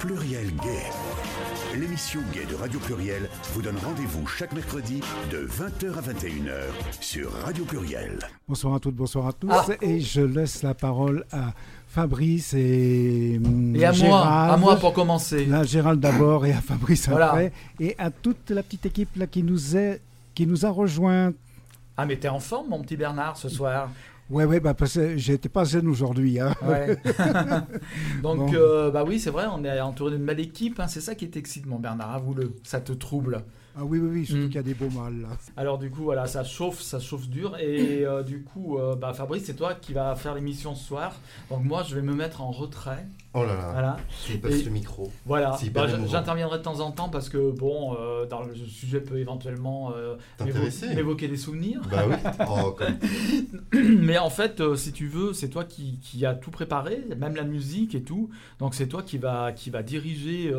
Pluriel Gay. L'émission Gay de Radio Pluriel vous donne rendez-vous chaque mercredi de 20h à 21h sur Radio Pluriel. Bonsoir à toutes, bonsoir à tous. Ah. Et je laisse la parole à Fabrice et, hum, Et à moi, Gérald. à moi pour commencer. Là, Gérald d'abord et à Fabrice Voilà. après. Et à toute la petite équipe là, qui, nous est, qui nous a rejoint. Ah, mais t'es en forme, mon petit Bernard, ce soir? Ouais, ouais, bah, parce que j'étais pas zen aujourd'hui. Hein. Ouais. Donc, Bon. euh, bah oui, c'est vrai, on est entouré d'une belle équipe. hein, c'est ça qui t'excite, mon Bernard, avoue-le. Ça te trouble? Ah oui, oui, oui, surtout Mm. qu'il y a des beaux mâles là. Alors, du coup, voilà, ça chauffe, ça chauffe dur. Et euh, du coup, euh, bah, Fabrice, c'est toi qui vas faire l'émission ce soir. Donc, moi, je vais me mettre en retrait. Oh là là, Voilà. passes Et- le micro. Voilà, Bah, j'interviendrai de temps en temps parce que bon, euh, dans le sujet peut éventuellement euh, m'évoquer des souvenirs. Bah oui. Oh, comme- Mais en fait, euh, si tu veux, c'est toi qui, qui a tout préparé, même la musique et tout. Donc c'est toi qui va, qui va diriger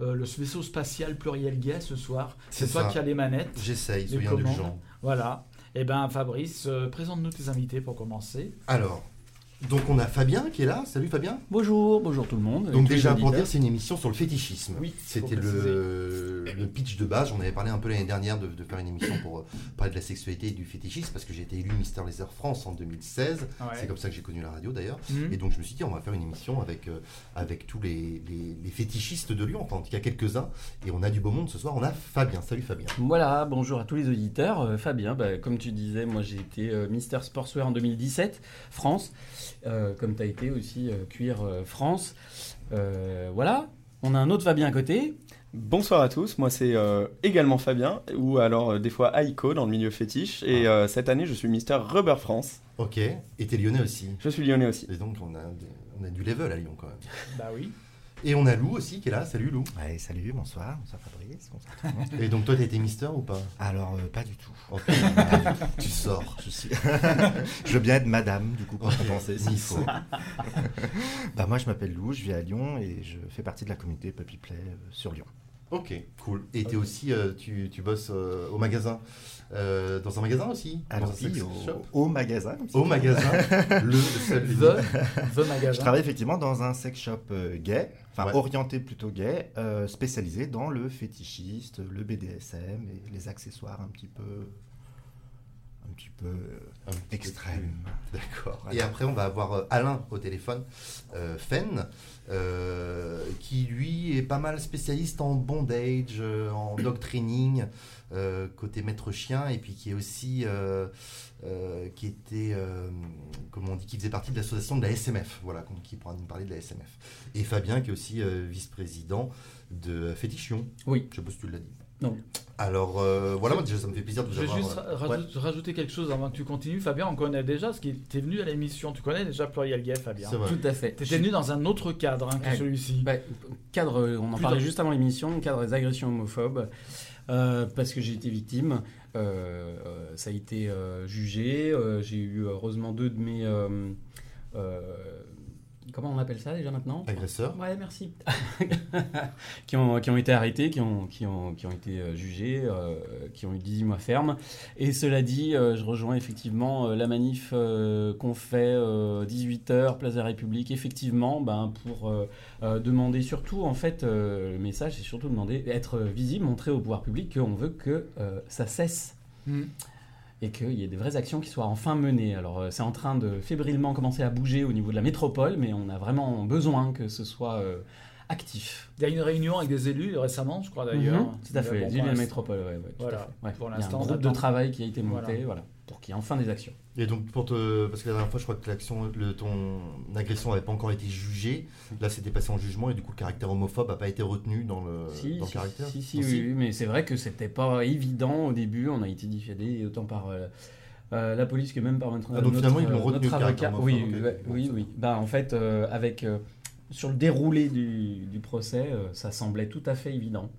euh, le vaisseau spatial pluriel gay ce soir. C'est toi ça. qui as les manettes. J'essaye, commandes. indulgents. Voilà. Et ben Fabrice, euh, présente-nous tes invités pour commencer. Alors, donc on a Fabien qui est là. Salut Fabien. Bonjour, bonjour tout le monde. Donc déjà pour dire, c'est une émission sur le fétichisme. Oui, C'était le, le pitch de base. J'en avais parlé un peu l'année dernière de, de faire une émission pour euh, parler de la sexualité et du fétichisme parce que j'ai été élu Mister Laser France en 2016. C'est comme ça que j'ai connu la radio d'ailleurs. Mhm. Et donc je me suis dit, on va faire une émission avec, euh, avec tous les, les- les fétichistes de Lyon, enfin en tout cas quelques-uns. Et on a du beau monde ce soir. On a Fabien. Salut Fabien. Voilà, bonjour à tous les auditeurs. Euh, Fabien, bah, comme tu disais, moi j'ai été euh, Mister Sportswear en 2017, France, Euh, comme tu as été aussi euh, Cuir euh, France. Euh, voilà, on a un autre Fabien à côté. Bonsoir à tous, moi c'est euh, également Fabien, ou alors euh, des fois Aiko dans le milieu fétiche, et euh, cette année je suis Mister Rubber France. Ok. Et t'es lyonnais aussi. Je suis lyonnais aussi. Et donc on a, des- on a du level à Lyon quand même. Bah oui. Et on a Lou aussi qui est là. Salut Lou. Ouais, salut, bonsoir, bonsoir Fabrice, bonsoir tout le monde. Et donc toi t'as été Mister ou pas? Alors, euh, pas du tout. Ok. Tu sors. Je, suis... je veux bien être madame, du coup, pour compenser s'il faut. bah, moi, je m'appelle Lou, je vis à Lyon et je fais partie de la communauté Puppy Play euh, sur Lyon. Ok, cool. Et t'es aussi, euh, tu, tu bosses au magasin? Euh, dans un magasin aussi Alors, Dans un oui, sex au, magasin. Au magasin. le, le seul. The, The Magasin. Je travaille effectivement dans un sex shop euh, gay, enfin Ouais. orienté plutôt gay, euh, spécialisé dans le fétichiste, le BDSM et les accessoires un petit peu, petit peu euh, Un petit peu extrêmes. D'accord. Et après, on va avoir euh, Alain au téléphone, euh, Fen, euh, qui lui est pas mal spécialiste en bondage, euh, en dog training, euh, côté maître chien, et puis qui est aussi, euh, euh, qui était, euh, comment on dit, qui faisait partie de l'association de la SMF, voilà, donc qui pourra nous parler de la SMF. Et Fabien, qui est aussi euh, vice-président de Fétichion. Oui. Je sais pas si tu l'as dit. Non. Alors, euh, voilà, moi déjà, ça me fait plaisir de vous Je vais avoir. juste euh, ra- rajoute- rajouter quelque chose avant que tu continues. Fabien, on connaît déjà, parce qu'il était venu à l'émission. Tu connais déjà Pluriel Gay, Fabien. C'est vrai. Tout à fait. Tu étais venu dans un autre cadre hein, que Ouais. celui-ci. Bah, cadre, euh, on en Plus parlait dans- juste avant l'émission, cadre des agressions homophobes, euh, parce que j'ai été victime. Euh, euh, ça a été euh, jugé. euh, j'ai eu heureusement deux de mes. euh, euh, comment on appelle ça déjà maintenant Agresseur. Ouais, merci. qui, ont, qui ont été arrêtés, qui ont, qui ont, qui ont été euh, jugés, euh, qui ont eu 18 mois ferme. Et cela dit, euh, je rejoins effectivement euh, la manif euh, qu'on fait 18h, Place de la République, effectivement, ben, pour euh, euh, demander surtout, en fait, euh, le message, c'est surtout demander, être visible, montrer au pouvoir public qu'on veut que euh, ça cesse Mm. Et qu'il y ait des vraies actions qui soient enfin menées. Alors euh, c'est en train de fébrilement commencer à bouger au niveau de la métropole, mais on a vraiment besoin que ce soit euh, actif. Il y a eu une réunion avec des élus récemment, je crois d'ailleurs. Mhm, tout à fait, Bon, les l'instant- métropole, ouais, ouais, tout Voilà. à fait. Ouais. Pour Il y a l'instant, un groupe de travail qui a été monté, Voilà. voilà, pour qu'il y ait enfin des actions. Et donc, pour te... parce que la dernière fois, je crois que l'action, le, ton agression n'avait pas encore été jugée. Là, c'était passé en jugement et du coup, le caractère homophobe n'a pas été retenu dans le, si, dans le si, caractère. si, si, Non, oui, oui, mais c'est vrai que c'était pas évident au début. On a été diffusé autant par euh, euh, la police que même par notre, Ah, donc notre, finalement, ils l'ont euh, retenu, notre le caractère avocat. Oui, oui, oui. Bah, en fait, euh, avec euh, sur le déroulé du, procès, euh, ça semblait tout à fait évident.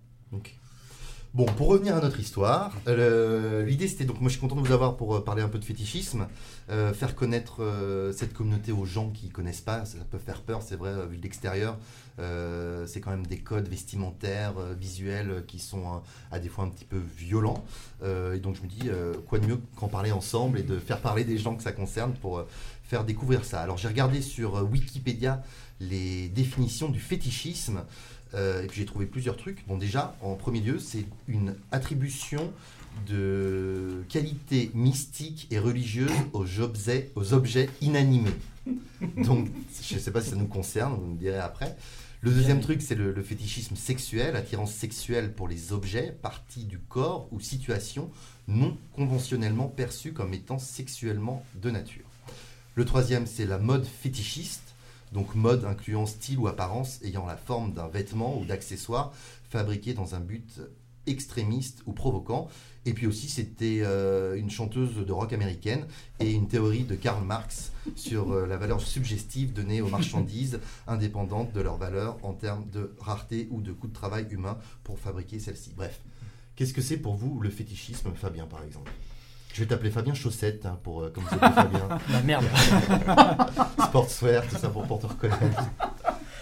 Bon, pour revenir à notre histoire, euh, l'idée c'était donc, moi je suis content de vous avoir pour euh, parler un peu de fétichisme, euh, faire connaître cette communauté aux gens qui connaissent pas, ça peut faire peur, c'est vrai, vu de l'extérieur. C'est quand même des codes vestimentaires, visuels qui sont à des fois un petit peu violents. Et donc je me dis, quoi de mieux qu'en parler ensemble et de faire parler des gens que ça concerne pour faire découvrir ça. Alors j'ai regardé sur Wikipédia les définitions du fétichisme. Euh, et puis j'ai trouvé plusieurs trucs. Bon déjà, en premier lieu, c'est une attribution de qualité mystique et religieuse aux objets, aux objets inanimés. Donc, je ne sais pas si ça nous concerne, vous me direz après. Le deuxième truc, c'est le, le fétichisme sexuel, attirance sexuelle pour les objets, parties du corps ou situations non conventionnellement perçues comme étant sexuellement de nature. Le troisième, c'est la mode fétichiste, donc mode incluant style ou apparence ayant la forme d'un vêtement ou d'accessoire fabriqué dans un but extrémiste ou provoquant. Et puis aussi, c'était euh, une chanteuse de rock américaine et une théorie de Karl Marx sur euh, la valeur suggestive donnée aux marchandises indépendantes de leur valeur en termes de rareté ou de coût de travail humain pour fabriquer celle-ci. Bref, qu'est-ce que c'est pour vous le fétichisme, Fabien, par exemple? Je vais t'appeler Fabien Chaussette, hein, pour, euh, comme vous appelez Fabien. Bah merde. Sportswear, tout ça pour, pour te reconnaître.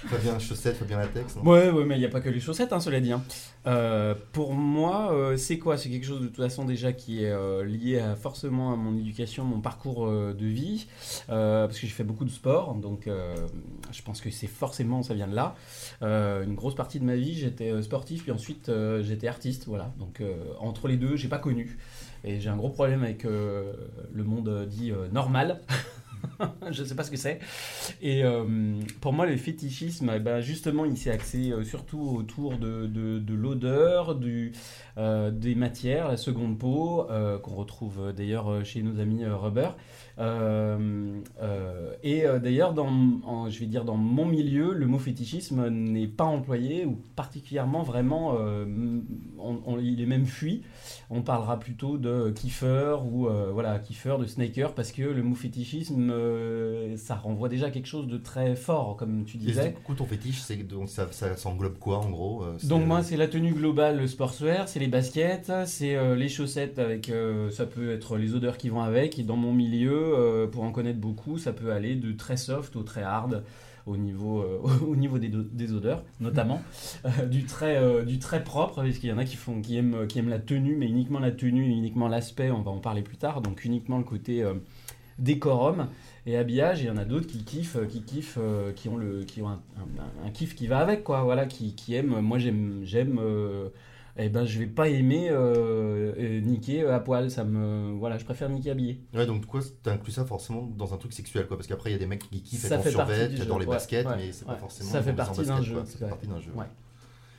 Fabien Chaussette, Fabien Latex, non? Ouais, ouais, mais il n'y a pas que les chaussettes, hein, cela dit. hein. Euh, pour moi, euh, c'est quoi? C'est quelque chose de toute façon déjà qui est euh, lié à, forcément à mon éducation, mon parcours euh, de vie, euh, parce que j'ai fait beaucoup de sport, donc euh, je pense que c'est forcément, ça vient de là. Euh, une grosse partie de ma vie, j'étais euh, sportif, puis ensuite euh, j'étais artiste, voilà. Donc euh, entre les deux, j'ai pas connu. Et j'ai un gros problème avec euh, le monde euh, dit euh, normal. je sais pas ce que c'est. Et pour moi, le fétichisme, eh ben, justement, il s'est axé surtout autour de, de, de l'odeur, du, des matières, la seconde peau, qu'on retrouve d'ailleurs chez nos amis Rubber. Euh, euh, et euh, d'ailleurs, je vais dire dans mon milieu, le mot fétichisme n'est pas employé ou particulièrement vraiment, on- on- il est même fui. On parlera plutôt de kiffer ou voilà kiffer, de snaker, parce que le mot fétichisme, ça renvoie déjà à quelque chose de très fort, comme tu Et disais. du coup, ton fétiche, c'est donc ça, ça, ça englobe quoi en gros Donc moi c'est la tenue globale, le sportswear, c'est les baskets, c'est les chaussettes avec, ça peut être les odeurs qui vont avec. Et dans mon milieu, euh, pour en connaître beaucoup, ça peut aller de très soft au très hard au niveau, euh, au niveau des, odeurs, notamment Euh, du très, euh, du très propre, parce qu'il y en a qui font, qui aiment, qui aiment la tenue, mais uniquement la tenue, uniquement l'aspect. On va en parler plus tard. Donc uniquement le côté décorum et habillage. Et il y en a d'autres qui kiffent, qui kiffent, qui ont le, qui ont un, un- un kiff qui va avec, quoi. Voilà, qui, qui aiment. Moi, j'aime, j'aime. Euh, eh ben, je vais pas aimer euh, euh, niquer à poil. Ça me, voilà, je préfère niquer habillé. Ouais, donc quoi, t'inclus ça forcément dans un truc sexuel, quoi, parce qu'après il y a des mecs qui kiffent Ça être en survêt, qui adorent les ouais, baskets, ouais, mais c'est pas forcément. Ça fait partie d'un jeu, Ça fait partie d'un jeu.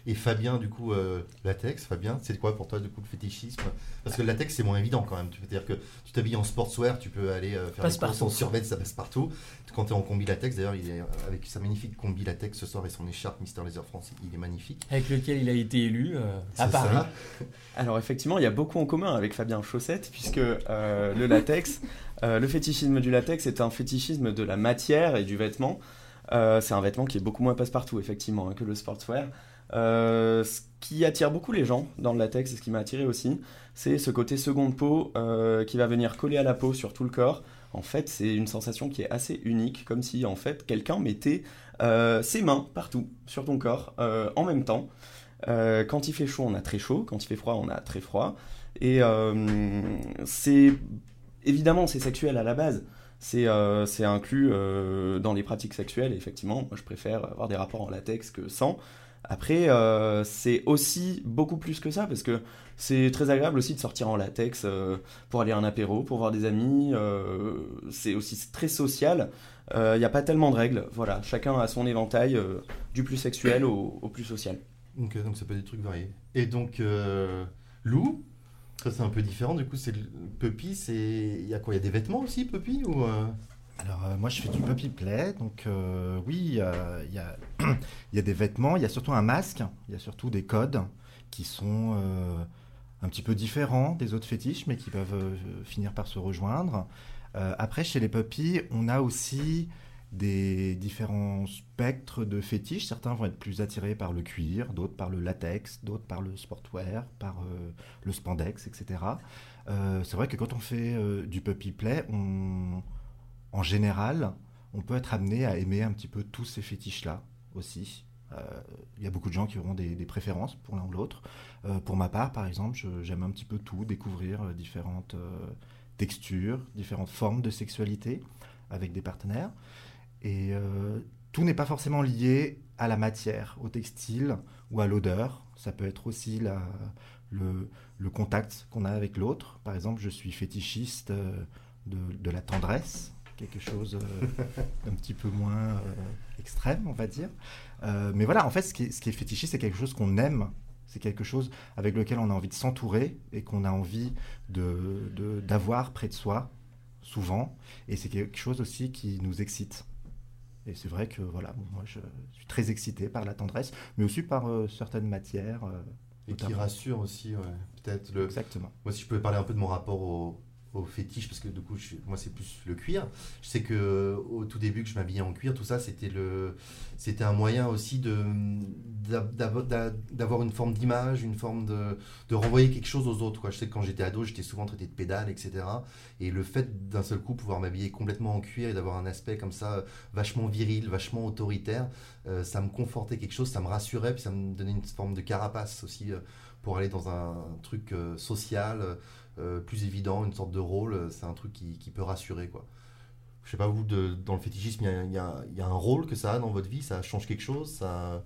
Et Fabien, du coup, euh, latex, Fabien, c'est quoi pour toi, du coup, le fétichisme? Parce que le latex, c'est moins évident quand même. Tu peux dire que tu t'habilles en sportswear, tu peux aller euh, faire Passe des courses en survêt, ça passe partout. Quand tu es en combi latex, d'ailleurs, il est avec sa magnifique combi latex ce soir et son écharpe Mister Laser France, il est magnifique. Avec lequel il a été élu euh, à C'est Paris. ça. Alors effectivement, il y a beaucoup en commun avec Fabien Chaussette, puisque euh, le latex, euh, le fétichisme du latex est un fétichisme de la matière et du vêtement. Euh, c'est un vêtement qui est beaucoup moins passe-partout, effectivement, hein, que le sportswear. Euh, ce qui attire beaucoup les gens dans le latex, et ce qui m'a attiré aussi, c'est ce côté seconde peau euh, qui va venir coller à la peau sur tout le corps. En fait, c'est une sensation qui est assez unique, comme si en fait quelqu'un mettait euh, ses mains partout sur ton corps en même temps. Quand il fait chaud, on a très chaud. Quand il fait froid, on a très froid. Et c'est évidemment c'est sexuel à la base. C'est inclus dans les pratiques sexuelles. Effectivement, moi je préfère avoir des rapports en latex que sans. Après, euh, c'est aussi beaucoup plus que ça parce que c'est très agréable aussi de sortir en latex euh, pour aller à un apéro, pour voir des amis. euh, c'est aussi très social. Il n'y a pas tellement de règles. Voilà, chacun a son éventail du plus sexuel au, plus social. Euh, donc ça peut être des trucs variés. Et donc, Lou, ça c'est un peu différent. Du coup, c'est Puppy. Il y a quoi? Il y a des vêtements aussi, Puppy ou, Alors euh, moi je fais du puppy play, donc euh, oui, il y y a- des vêtements, il y a surtout un masque, il y a surtout des codes qui sont euh, un petit peu différents des autres fétiches, mais qui peuvent finir par se rejoindre. Après, chez les puppies, on a aussi des différents spectres de fétiches. Certains vont être plus attirés par le cuir, d'autres par le latex, d'autres par le sportwear, par le spandex, etc. C'est vrai que quand on fait du puppy play, on, en général, on peut être amené à aimer un petit peu tous ces fétiches-là aussi. Il y a beaucoup de gens qui auront des, préférences pour l'un ou l'autre. pour ma part, par exemple, j'aime un petit peu tout, découvrir euh, différentes euh, textures, différentes formes de sexualité avec des partenaires. Et euh, tout n'est pas forcément lié à la matière, au textile ou à l'odeur. Ça peut être aussi le, contact qu'on a avec l'autre. Par exemple, je suis fétichiste euh, de la tendresse, quelque chose euh, d'un petit peu moins euh, extrême, on va dire. Euh, mais voilà, en fait, ce qui est, ce qui est fétichiste, c'est quelque chose qu'on aime. C'est quelque chose avec lequel on a envie de s'entourer et qu'on a envie de- de- d'avoir près de soi, souvent. Et c'est quelque chose aussi qui nous excite. Et c'est vrai que voilà, bon, moi je suis très excité par la tendresse, mais aussi par euh, certaines matières. euh, Et qui rassure aussi, ouais. peut-être. Le... Exactement. Moi, si je pouvais parler un peu de mon rapport au, au fétiche, parce que du coup, moi, c'est plus le cuir. Je sais que au tout début que je m'habillais en cuir, tout ça, c'était le, c'était un moyen aussi de d'a- d'av- d'a- d'avoir une forme d'image, une forme de, de renvoyer quelque chose aux autres. Quoi. Je sais que quand j'étais ado, j'étais souvent traité de pédale, etc. Et le fait d'un seul coup pouvoir m'habiller complètement en cuir et d'avoir un aspect comme ça, vachement viril, vachement autoritaire, euh, ça me confortait quelque chose, ça me rassurait, puis ça me donnait une forme de carapace aussi euh, pour aller dans un truc euh, social, plus évident, une sorte de rôle. euh, C'est un truc qui, peut rassurer, quoi. Je sais pas, vous, de- dans le fétichisme, il y a, un rôle que ça a dans votre vie Ça change quelque chose ça,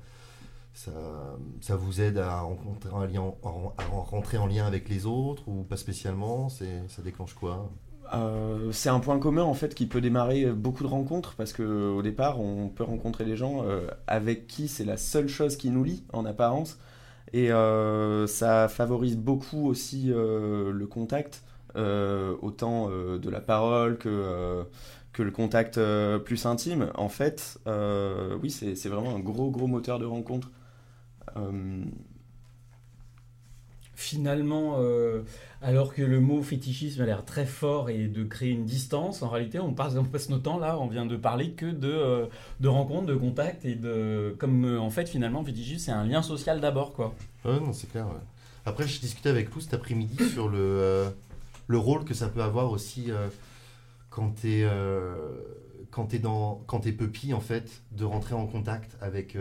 ça, vous aide à, rencontrer un lien, à rentrer en lien avec les autres ou pas spécialement Ça déclenche quoi? Euh, c'est un point commun en fait qui peut démarrer beaucoup de rencontres parce que au départ on peut rencontrer des gens euh, avec qui c'est la seule chose qui nous lie en apparence et euh, ça favorise beaucoup aussi euh, le contact euh, autant de la parole que que le contact plus intime. En fait oui c'est vraiment un gros gros moteur de rencontre Finalement, euh, alors que le mot fétichisme a l'air très fort et de créer une distance, en réalité, on passe, on passe nos temps là, on vient de parler que de, euh, de rencontres, de contacts et de. Comme euh, en fait, finalement, fétichisme, c'est un lien social d'abord, quoi. Ouais, non, c'est clair. Après, j'ai discuté avec Lou cet après-midi sur le, le rôle que ça peut avoir aussi quand t'es quand t'es dans quand en fait, de rentrer en contact avec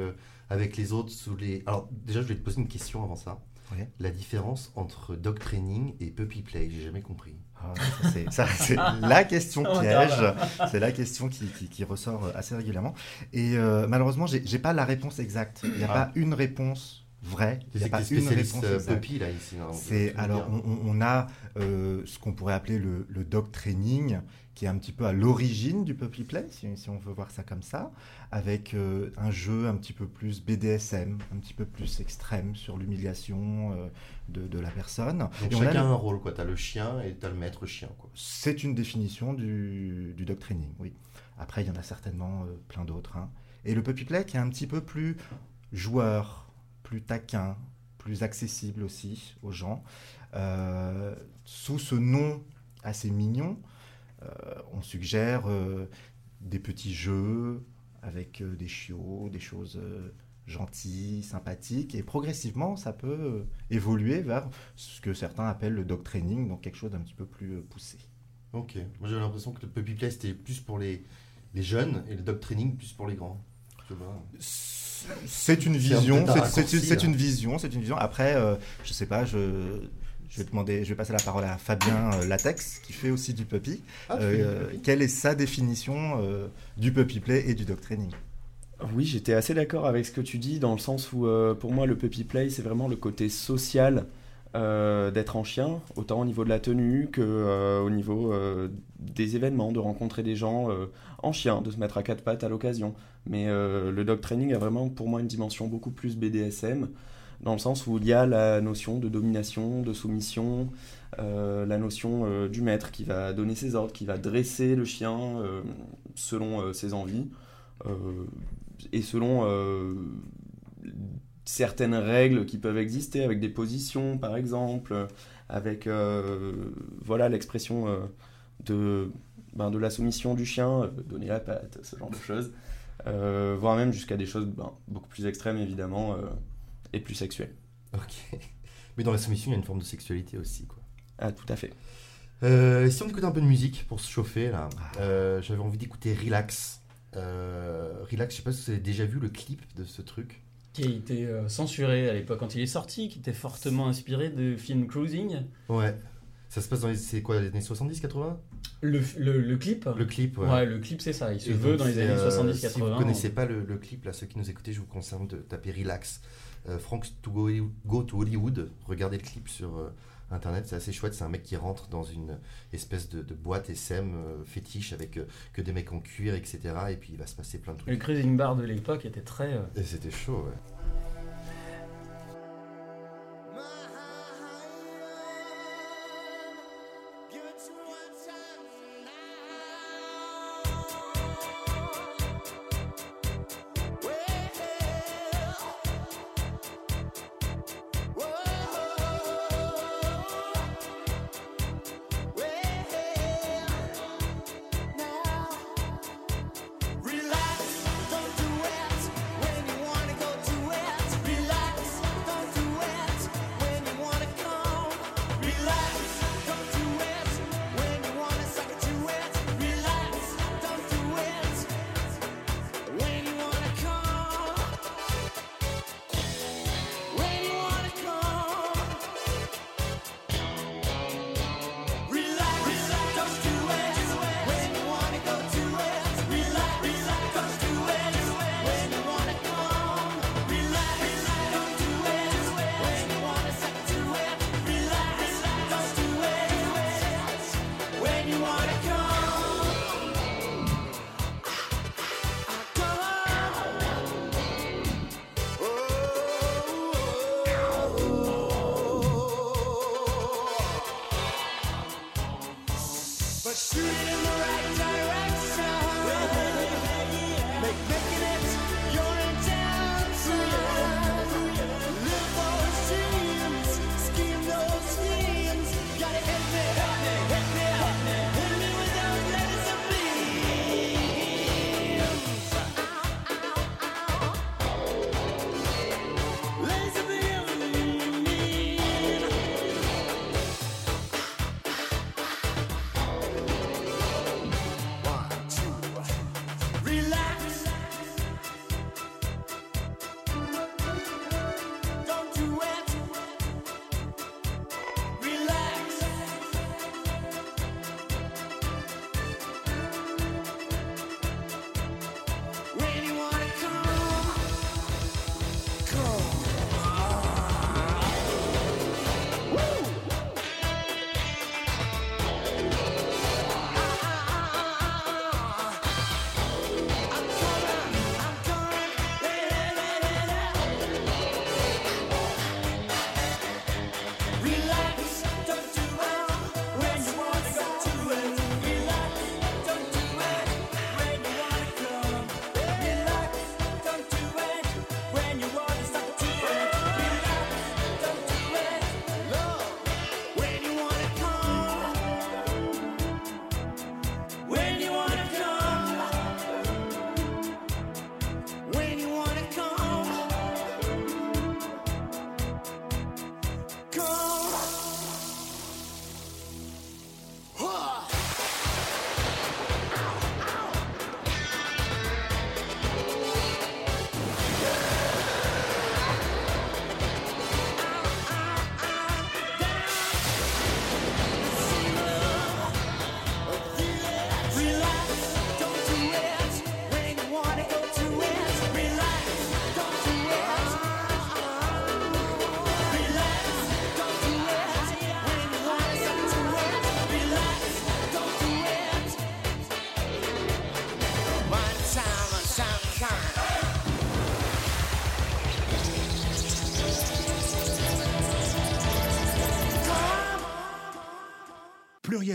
avec les autres sous les. Alors déjà, je vais te poser une question avant ça. Ouais. La différence entre dog training et puppy play, j'ai jamais compris. Ah, ça, c'est- c'est la question piège. C'est la question qui, qui- qui ressort assez régulièrement. Et euh, malheureusement, j'ai j'ai pas la réponse exacte. Il n'y a Ah. pas une réponse vraie. Il n'y a C'est pas une réponse euh, puppy là ici. C'est tu alors on, a euh, ce qu'on pourrait appeler le, le dog training, qui est un petit peu à l'origine du puppy play, si, si on veut voir ça comme ça, avec euh, un jeu un petit peu plus BDSM, un petit peu plus extrême sur l'humiliation euh, de, de la personne. Donc Et on a chacun a le- un rôle quoi. T'as le chien et t'as le maître chien quoi. c'est une définition du, du dog training, oui. Après, il y en a certainement euh, plein d'autres. hein. Et le puppy play qui est un petit peu plus joueur, plus taquin, plus accessible aussi aux gens. Euh, sous ce nom assez mignon, euh, on suggère euh, des petits jeux avec des chiots, des choses gentilles, sympathiques, et progressivement, ça peut évoluer vers ce que certains appellent le dog training, donc quelque chose d'un petit peu plus poussé. Ok. Moi j'avais l'impression que le puppy play c'était plus pour les, les jeunes et le dog training plus pour les grands. C'est une vision, c'est- une vision, c'est une vision. Après, euh, je sais pas, je, je vais demander, je vais passer la parole à Fabien euh, Latex qui fait aussi du puppy. Ah, Euh, puppy quelle est sa définition euh, du puppy play et du dog training? Oui, j'étais assez d'accord avec ce que tu dis, dans le sens où euh, pour moi le puppy play c'est vraiment le côté social euh, d'être en chien, autant au niveau de la tenue que euh, au niveau euh, des événements, de rencontrer des gens en chien, de se mettre à quatre pattes à l'occasion. Mais le dog training a vraiment pour moi une dimension beaucoup plus BDSM, dans le sens où il y a la notion de domination, de soumission, la notion du maître qui va donner ses ordres, qui va dresser le chien selon ses envies. Et selon certaines règles qui peuvent exister, avec des positions par exemple, avec euh, voilà l'expression euh, de, ben, de la soumission du chien, euh, donner la patte, ce genre de choses, voire même jusqu'à des choses ben, beaucoup plus extrêmes évidemment et plus sexuelles. Ok. Mais dans la soumission, il y a une forme de sexualité aussi quoi. Ah, tout à fait. Si on écoute un peu de musique pour se chauffer là, euh, j'avais envie d'écouter Relax. Relax, je sais pas si vous avez déjà vu le clip de ce truc. Qui a été euh, censuré à l'époque quand il est sorti, qui était fortement inspiré de films cruising. Ouais. Ça se passe dans les, c'est quoi, les années 70, 80 Le, le, le clip Le clip, ouais. Ouais, le clip c'est ça, il se Et veut dans les années euh, 70-80. Si vous connaissez pas le, le clip, là, ceux qui nous écoutaient, je vous conseille de taper Relax. Euh, Frank to go, Go to Hollywood. Regardez le clip sur euh, internet, c'est assez chouette. C'est un mec qui rentre dans une espèce de, de boîte SM euh, fétiche avec euh, que des mecs en cuir, etc. Et puis il va se passer plein de Le trucs. cruising bar de l'époque était très... euh, Et c'était chaud, ouais.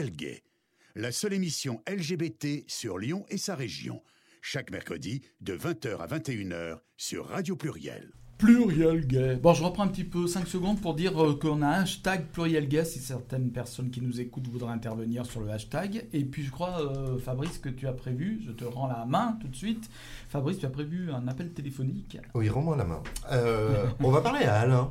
Pluriel Gay, la seule émission LGBT sur Lyon et sa région. Chaque mercredi de 20h à 21h sur Radio Pluriel. Pluriel gay. Bon, je reprends un petit peu 5 secondes pour dire euh, qu'on a un hashtag pluriel gay si certaines personnes qui nous écoutent voudraient intervenir sur le hashtag. Et puis je crois, euh, Fabrice, que tu as prévu, je te rends la main tout de suite. Fabrice, tu as prévu un appel téléphonique. Oui, rends-moi la main. Euh, on va parler à Alain.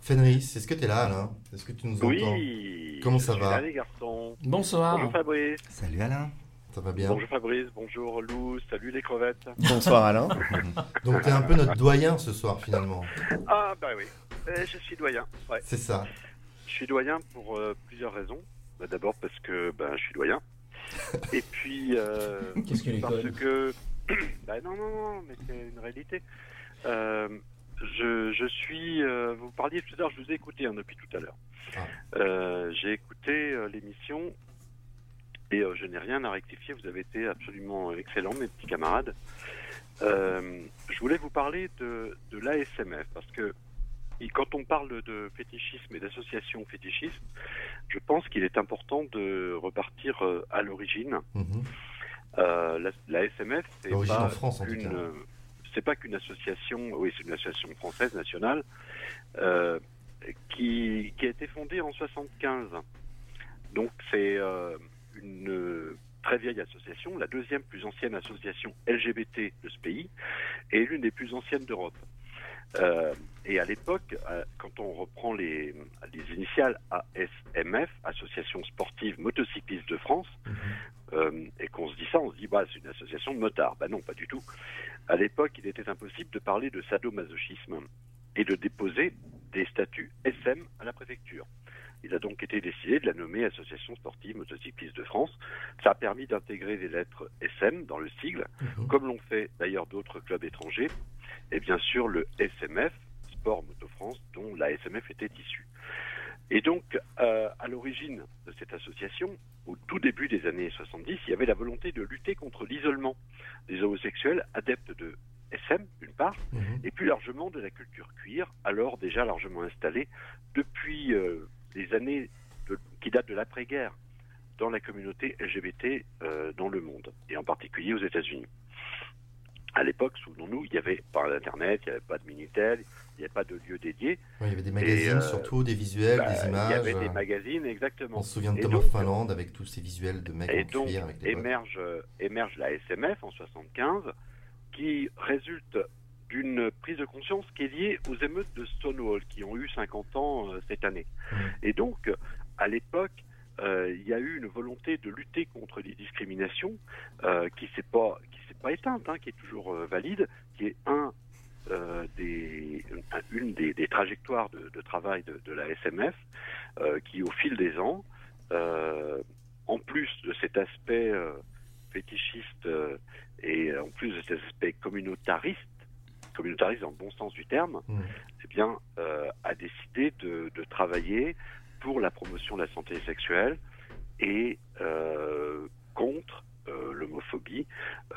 Fenris, est-ce que tu es là, Alain? Est-ce que tu nous entends? Oui. Comment je ça suis va? là, les garçons. Bonsoir. Bonjour Fabrice. Salut Alain. Ça va bien? Bonjour Fabrice, bonjour Lou, salut les crevettes. Bonsoir Alain. Donc t'es un peu notre doyen ce soir finalement. Ah bah oui, Eh, je suis doyen. Ouais. C'est ça. Je suis doyen pour euh, plusieurs raisons. Bah, D'abord parce que ben, je suis doyen. Et puis euh, Qu'est-ce que parce que... bah non, non, non, mais c'est une réalité. Je, je suis... euh, vous parliez tout à l'heure, je vous ai écouté hein, depuis tout à l'heure. Ah. Euh, J'ai écouté euh, l'émission et euh, je n'ai rien à rectifier. Vous avez été absolument excellents, mes petits camarades. Euh, je voulais vous parler de, de l'ASMF parce que et quand on parle de fétichisme et d'association fétichiste, je pense qu'il est important de repartir euh, à l'origine. Mhm. Euh, la, la SMF, c'est pas en France, en c'est pas qu'une association, oui, c'est une association française nationale euh, qui, a été fondée en 75. Donc c'est euh, une très vieille association, la deuxième plus ancienne association LGBT de ce pays et l'une des plus anciennes d'Europe. Euh, et à l'époque, euh, quand on reprend les, les initiales ASMF, Association sportive motocycliste de France, euh, et qu'on se dit ça, on se dit bah c'est une association de motards. Bah non, pas du tout. À l'époque, il était impossible de parler de sadomasochisme et de déposer des statuts SM à la préfecture. Il a donc été décidé de la nommer Association sportive motocycliste de France. Ça a permis d'intégrer les lettres SM dans le sigle, Mhm. comme l'ont fait d'ailleurs d'autres clubs étrangers, et bien sûr le SMF, Sport Moto France, dont la SMF était issue. Et donc, euh, à l'origine de cette association, au tout début des années 70, il y avait la volonté de lutter contre l'isolement des homosexuels adeptes de SM, d'une part, Mhm. et plus largement de la culture cuir, alors déjà largement installée depuis euh, les années de- qui datent de l'après-guerre dans la communauté LGBT euh, dans le monde, et en particulier aux États-Unis. À l'époque, souvenons-nous, il n'y avait pas d'Internet, il n'y avait pas de Minitel, il n'y avait pas de lieu dédié. Il y avait des magazines euh, surtout, des visuels, Bah, des il y images. avait des euh, magazines, exactement. On se souvient de Tom donc, of Finland avec tous ces visuels de mecs Et en donc, cuir avec des émerge, euh, émerge la SMF en 75, qui résulte d'une prise de conscience qui est liée aux émeutes de Stonewall, qui ont eu 50 ans euh, cette année. Et donc, à l'époque, euh, il y a eu une volonté de lutter contre les discriminations euh, qui s'est pas pas éteinte, hein, qui est toujours euh, valide, qui est un euh, des, une des, des trajectoires de, de travail de, de la SMF, euh, qui au fil des ans, euh, en plus de cet aspect fétichiste et en plus de cet aspect communautariste, communautariste dans le bon sens du terme, Mhm. eh bien, a décidé de, de travailler pour la promotion de la santé sexuelle et contre euh, l'homophobie.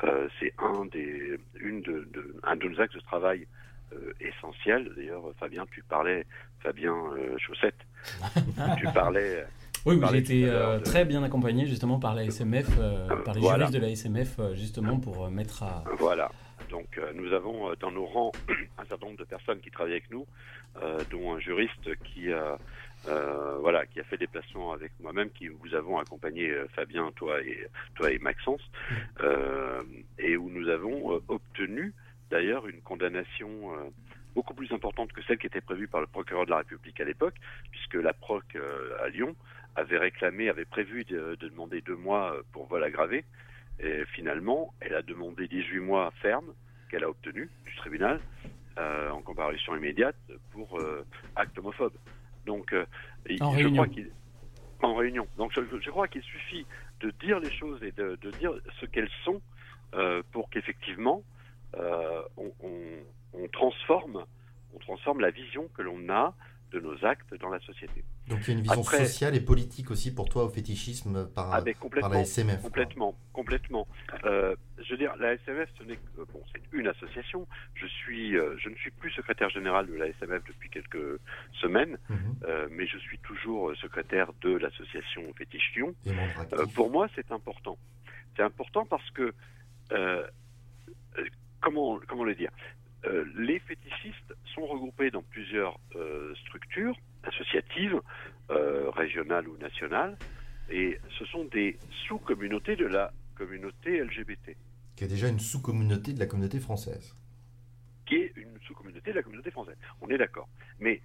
Euh, c'est un des, une de, de- un de nos axes de travail euh, essentiels. D'ailleurs, Fabien, tu parlais, Fabien euh, Chaussette, tu parlais. Oui, j'ai été euh, de- très bien accompagné justement par la SMF, euh, par les Voilà. juristes de la SMF, justement pour mettre à. Voilà. Donc nous avons dans nos rangs un certain nombre de personnes qui travaillent avec nous, dont un juriste qui a euh, voilà qui a fait des placements avec moi-même, qui vous avons accompagné euh, Fabien, toi et toi et Maxence, euh, et où nous avons euh, obtenu d'ailleurs une condamnation euh, beaucoup plus importante que celle qui était prévue par le procureur de la République à l'époque, puisque la proc à Lyon avait réclamé, avait prévu de, de demander deux mois pour vol aggravé. Et finalement, elle a demandé 18 mois ferme qu'elle a obtenu du tribunal euh, en comparution immédiate pour euh, acte homophobe. Donc, En je réunion. crois qu'il en réunion. Donc, je, je crois qu'il suffit de dire les choses et de, de dire ce qu'elles sont euh, pour qu'effectivement euh, on, on- on transforme, on transforme la vision que l'on a de nos actes dans la société. Donc il y a une vision Après- sociale et politique aussi pour toi au fétichisme par, Ah, par la SMF. quoi. Complètement, complètement. Euh, je veux dire, la SMF, ce n'est bon, c'est une association. Je suis, euh, je ne suis plus secrétaire général de la SMF depuis quelques semaines, Mhm. euh, mais je suis toujours secrétaire de l'association Fétiche Lyon. Pour moi, c'est important. C'est important parce que comment comment le dire? Euh, Les fétichistes sont regroupés dans plusieurs euh, structures associatives, euh, régionales ou nationales, et ce sont des sous-communautés de la communauté LGBT, Qui est déjà une sous-communauté de la communauté française. qui est une sous-communauté de la communauté française. On est d'accord. Mais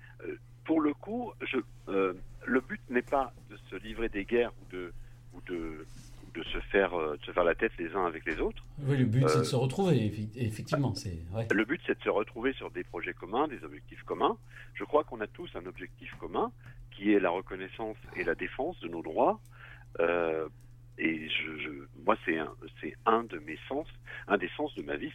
pour le coup, je, le but n'est pas de se livrer des guerres ou de, ou de, de se faire euh, de se faire la tête les uns avec les autres. Oui, le but, c'est Euh, de se retrouver, effi- effectivement. C'est ouais. Le but, c'est de se retrouver sur des projets communs, des objectifs communs. Je crois qu'on a tous un objectif commun, qui est la reconnaissance et la défense de nos droits. Euh, et je, je- moi, c'est un, c'est un de mes sens, un des sens de ma vie,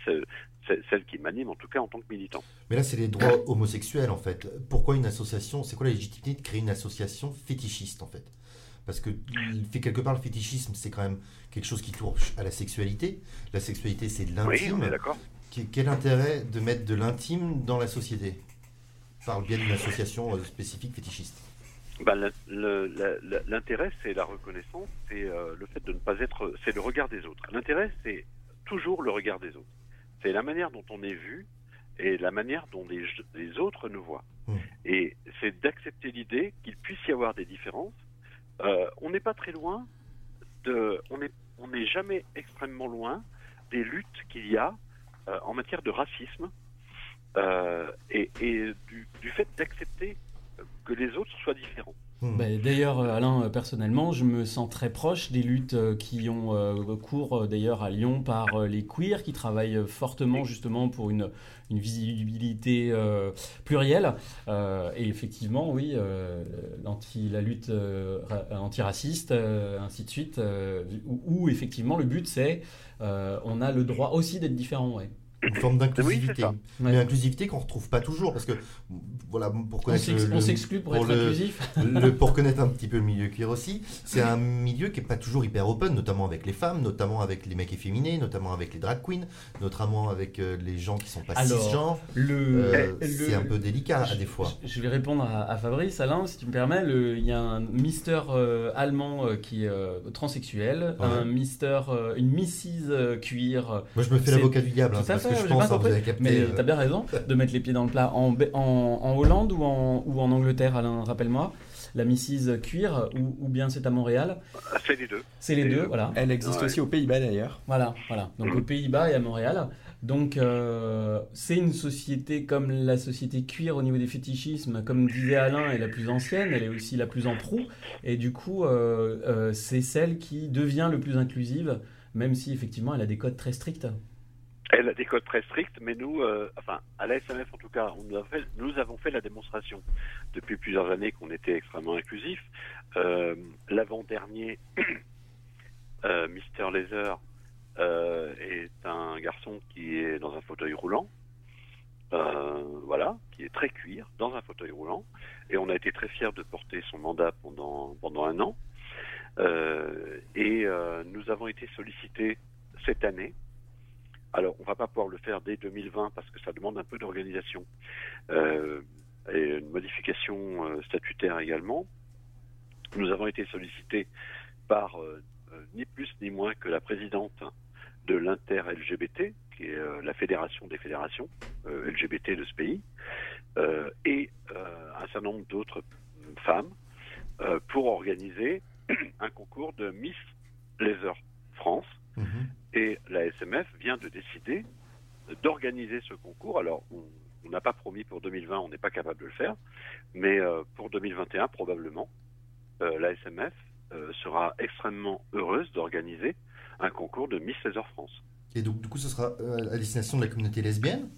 celle qui m'anime en tout cas en tant que militant. Mais là, c'est les droits homosexuels, en fait. Pourquoi une association C'est quoi la légitimité de créer une association fétichiste, en fait? Parce que quelque part le fétichisme, c'est quand même quelque chose qui touche à la sexualité. La sexualité, c'est de Oui, l'intime. est d'accord. Quel intérêt de mettre de l'intime dans la société par le biais d'une association euh, spécifique fétichiste? Ben, L'intérêt, c'est la reconnaissance, c'est euh, le fait de ne pas être, c'est le regard des autres. L'intérêt, c'est toujours le regard des autres. C'est la manière dont on est vu et la manière dont les, les autres nous voient. Mm. Et c'est d'accepter l'idée qu'il puisse y avoir des différences. Euh, on n'est pas très loin de, on n'est jamais extrêmement loin des luttes qu'il y a euh, en matière de racisme euh, et, du fait d'accepter que les autres soient différents. Hmm. Bah, D'ailleurs, euh, Alain, euh, personnellement, je me sens très proche des luttes euh, qui ont euh, cours d'ailleurs à Lyon par euh, les queers qui travaillent fortement justement pour une, une visibilité euh, plurielle. Euh, et effectivement, oui, euh, l'anti, la lutte euh, ra- antiraciste, euh, ainsi de suite, euh, où, où, effectivement le but c'est euh, on a le droit aussi d'être différent. Ouais. Une forme d'inclusivité. Oui. Mais Ouais. l'inclusivité qu'on retrouve pas toujours, parce que voilà, pour On connaître on s'exclut pour, pour être le- inclusif. le- pour connaître un petit peu le milieu queer aussi, c'est un milieu qui est pas toujours hyper open, notamment avec les femmes, notamment avec les mecs efféminés, notamment avec les drag queens, notamment avec euh, les gens qui sont pas Alors, cisgenres. Le, Euh, le- c'est un peu délicat à des fois. Je, je vais répondre à, à Fabrice. Alain, si tu me permets, il y a un mister euh, allemand euh, qui est euh, transsexuel, Ouais. un mister, euh, une euh, cuir. Moi, je me fais l'avocat du diable, hein, parce fait, que je pense, pas hein, vous avez capté. Mais euh, t'as bien raison de mettre les pieds dans le plat. En, en, en Hollande ou en, ou en Angleterre, Alain, rappelle-moi La Mrs. Cuir ou, ou bien c'est à Montréal C'est les deux. C'est les deux, voilà. Elle existe Ouais. aussi aux Pays-Bas d'ailleurs. Voilà, voilà. Donc Mhm. aux Pays-Bas et à Montréal. Donc euh, c'est une société comme la société cuir au niveau des fétichismes, comme disait Alain, est la plus ancienne, elle est aussi la plus en proue. Et du coup, euh, euh, c'est celle qui devient le plus inclusive, même si effectivement elle a des codes très stricts. Elle a des codes très stricts, mais nous, euh, enfin, à la SMF en tout cas, nous, avons fait la démonstration depuis plusieurs années qu'on était extrêmement inclusif. Euh, L'avant-dernier, euh, Mister Laser, euh, est un garçon qui est dans un fauteuil roulant. Euh, voilà, qui est très cuir dans un fauteuil roulant, et on a été très fiers de porter son mandat pendant pendant un an. Euh, et nous avons été sollicités cette année alors, on va pas pouvoir le faire dès 2020 parce que ça demande un peu d'organisation euh, et une modification euh, statutaire également. Nous avons été sollicités par euh, ni plus ni moins que la présidente de l'inter-LGBT, qui est la fédération des fédérations LGBT de ce pays, et un certain nombre d'autres femmes pour organiser un concours de Miss Laser France mhm. Et la SMF vient de décider d'organiser ce concours. Alors, on n'a pas promis pour 2020, on n'est pas capable de le faire, mais euh, pour 2021, probablement, euh, la SMF euh, sera extrêmement heureuse d'organiser un concours de Miss Laser France. Et donc, du coup, ce sera à destination de la communauté lesbienne?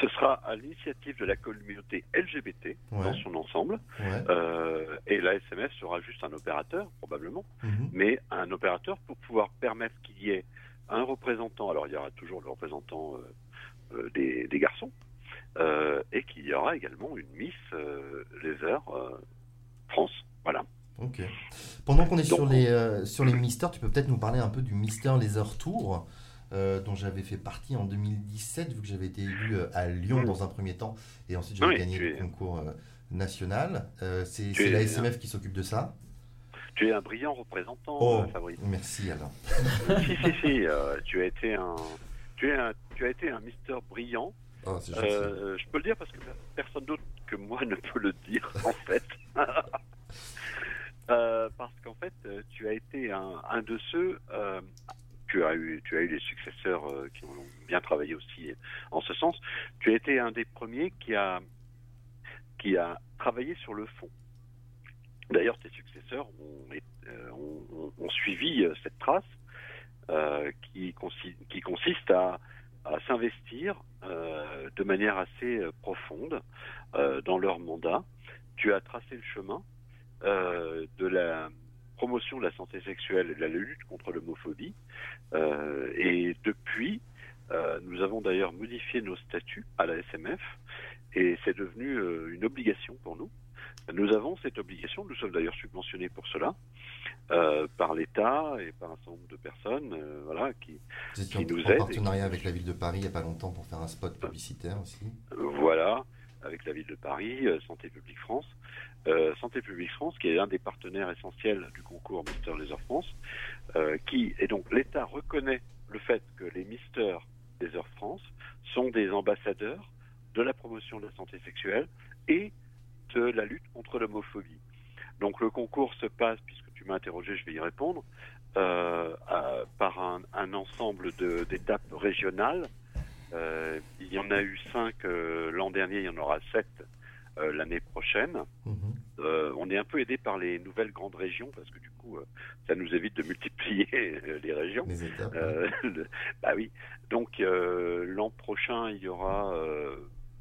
Ce sera à l'initiative de la communauté LGBT Ouais. dans son ensemble, Ouais. euh, et la SMF sera juste un opérateur, probablement, Mhm. mais un opérateur pour pouvoir permettre qu'il y ait un représentant, alors il y aura toujours le représentant euh, euh, des, des garçons, euh, et qu'il y aura également une Miss Laser euh, France. Voilà. Ok. Pendant qu'on est Donc, sur les, sur les mystères, tu peux peut-être nous parler un peu du Mister Laser Tour, euh, dont j'avais fait partie en 2017, vu que j'avais été élu euh, à Lyon Mm. dans un premier temps, et ensuite j'avais Oui, gagné le es- concours euh, national. Euh, c'est es- la SMF qui s'occupe de ça. Tu es un brillant représentant, Oh, Fabrice. merci Alain. si, si, si, euh, tu as été un, tu es un, tu as été un Mister brillant. Oh, je peux le dire parce que personne d'autre que moi ne peut le dire en fait. Parce qu'en fait, tu as été un, un de ceux. Euh, tu as eu, tu as eu des successeurs euh, qui ont bien travaillé aussi en ce sens. Tu as été un des premiers qui a, qui a travaillé sur le fond. D'ailleurs, tes successeurs ont, euh, ont- ont- suivi euh, cette trace euh, qui, qui consiste à, à s'investir euh, de manière assez euh, profonde euh, dans leur mandat. Tu as tracé le chemin euh, de la promotion de la santé sexuelle et de la lutte contre l'homophobie. Euh, et depuis, euh, nous avons d'ailleurs modifié nos statuts à la SMF et c'est devenu euh, une obligation pour nous. Nous avons cette obligation, nous sommes d'ailleurs subventionnés pour cela par l'État et par un certain nombre de personnes voilà, qui, qui en, nous en aident. partenariat avec la ville de Paris il n'y a pas longtemps pour faire un spot publicitaire aussi. Voilà, avec la ville de Paris, euh, Santé publique France. Euh, Santé publique France, qui est l'un des partenaires essentiels du concours Mister Laser France, euh, qui et donc l'État reconnaît le fait que les Mister Laser France sont des ambassadeurs de la promotion de la santé sexuelle et de la lutte contre l'homophobie. Donc le concours se passe, puisque tu m'as interrogé, je vais y répondre, par un, ensemble d'étapes régionales euh, il y en a eu cinq euh, l'an dernier, il y en aura sept euh, l'année prochaine. Mhm. Euh, on est un peu aidé par les nouvelles grandes régions parce que du coup, euh, ça nous évite de multiplier les régions. Les étapes. Le- bah oui. Donc l'an prochain, il y aura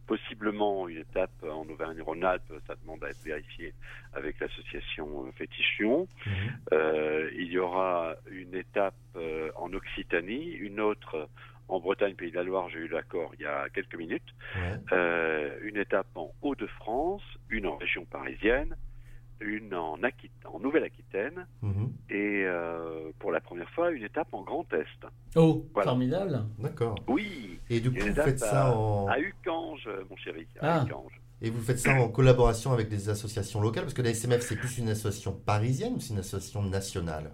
possiblement une étape en Auvergne-Rhône-Alpes. Ça demande à être vérifié avec l'association Fétichion. Mhm. Euh, il y aura une étape euh, en Occitanie, une autre en Bretagne, Pays de la Loire. J'ai eu l'accord il y a quelques minutes. Ouais. Euh, une étape en Hauts-de-France, une en région parisienne, une en, Aquit- en Nouvelle-Aquitaine Mhm. et euh, pour la première fois une étape en Grand Est. Oh, Voilà. formidable. D'accord. Oui, Et du coup, vous faites ça en... à Ucange, mon chéri. À Ah. Ucange. Et vous faites ça en collaboration avec des associations locales Parce que la SMF, c'est plus une association parisienne ou c'est une association nationale?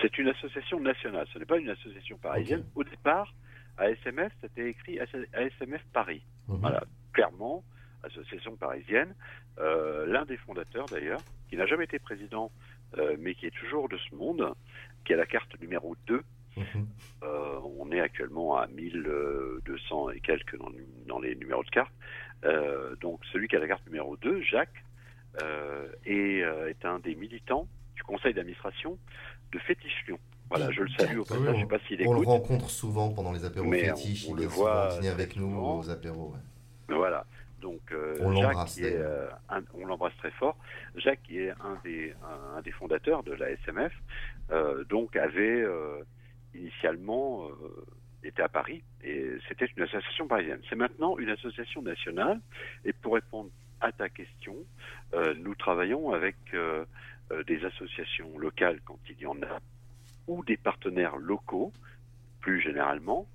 C'est une association nationale, ce n'est pas une association parisienne. Au départ, ASMF, c'était écrit ASMF Paris. Mhm. Voilà, clairement, association parisienne. Euh, L'un des fondateurs, d'ailleurs, qui n'a jamais été président, euh, mais qui est toujours de ce monde, qui a la carte numéro 2. Mhm. Euh, on est actuellement à 1200 et quelques dans, dans les numéros de carte. Donc, celui qui a la carte numéro 2, Jacques, est, est un des militants du conseil d'administration de Fétiche Lyon. Voilà, je le salue au passage, je on- sais pas s'il On le rencontre souvent pendant les apéros Mais fétiches. on- on il le voit dîner avec nous souvent. aux apéros. ouais. Voilà. Donc euh, On Jacques, est, euh, un- on l'embrasse très fort. Jacques, qui est un des, un, un des fondateurs de la SMF, euh, donc avait initialement été à Paris et c'était une association parisienne. C'est maintenant une association nationale. Et pour répondre à ta question, nous travaillons avec des associations locales quand il y en a, ou des partenaires locaux, plus généralement,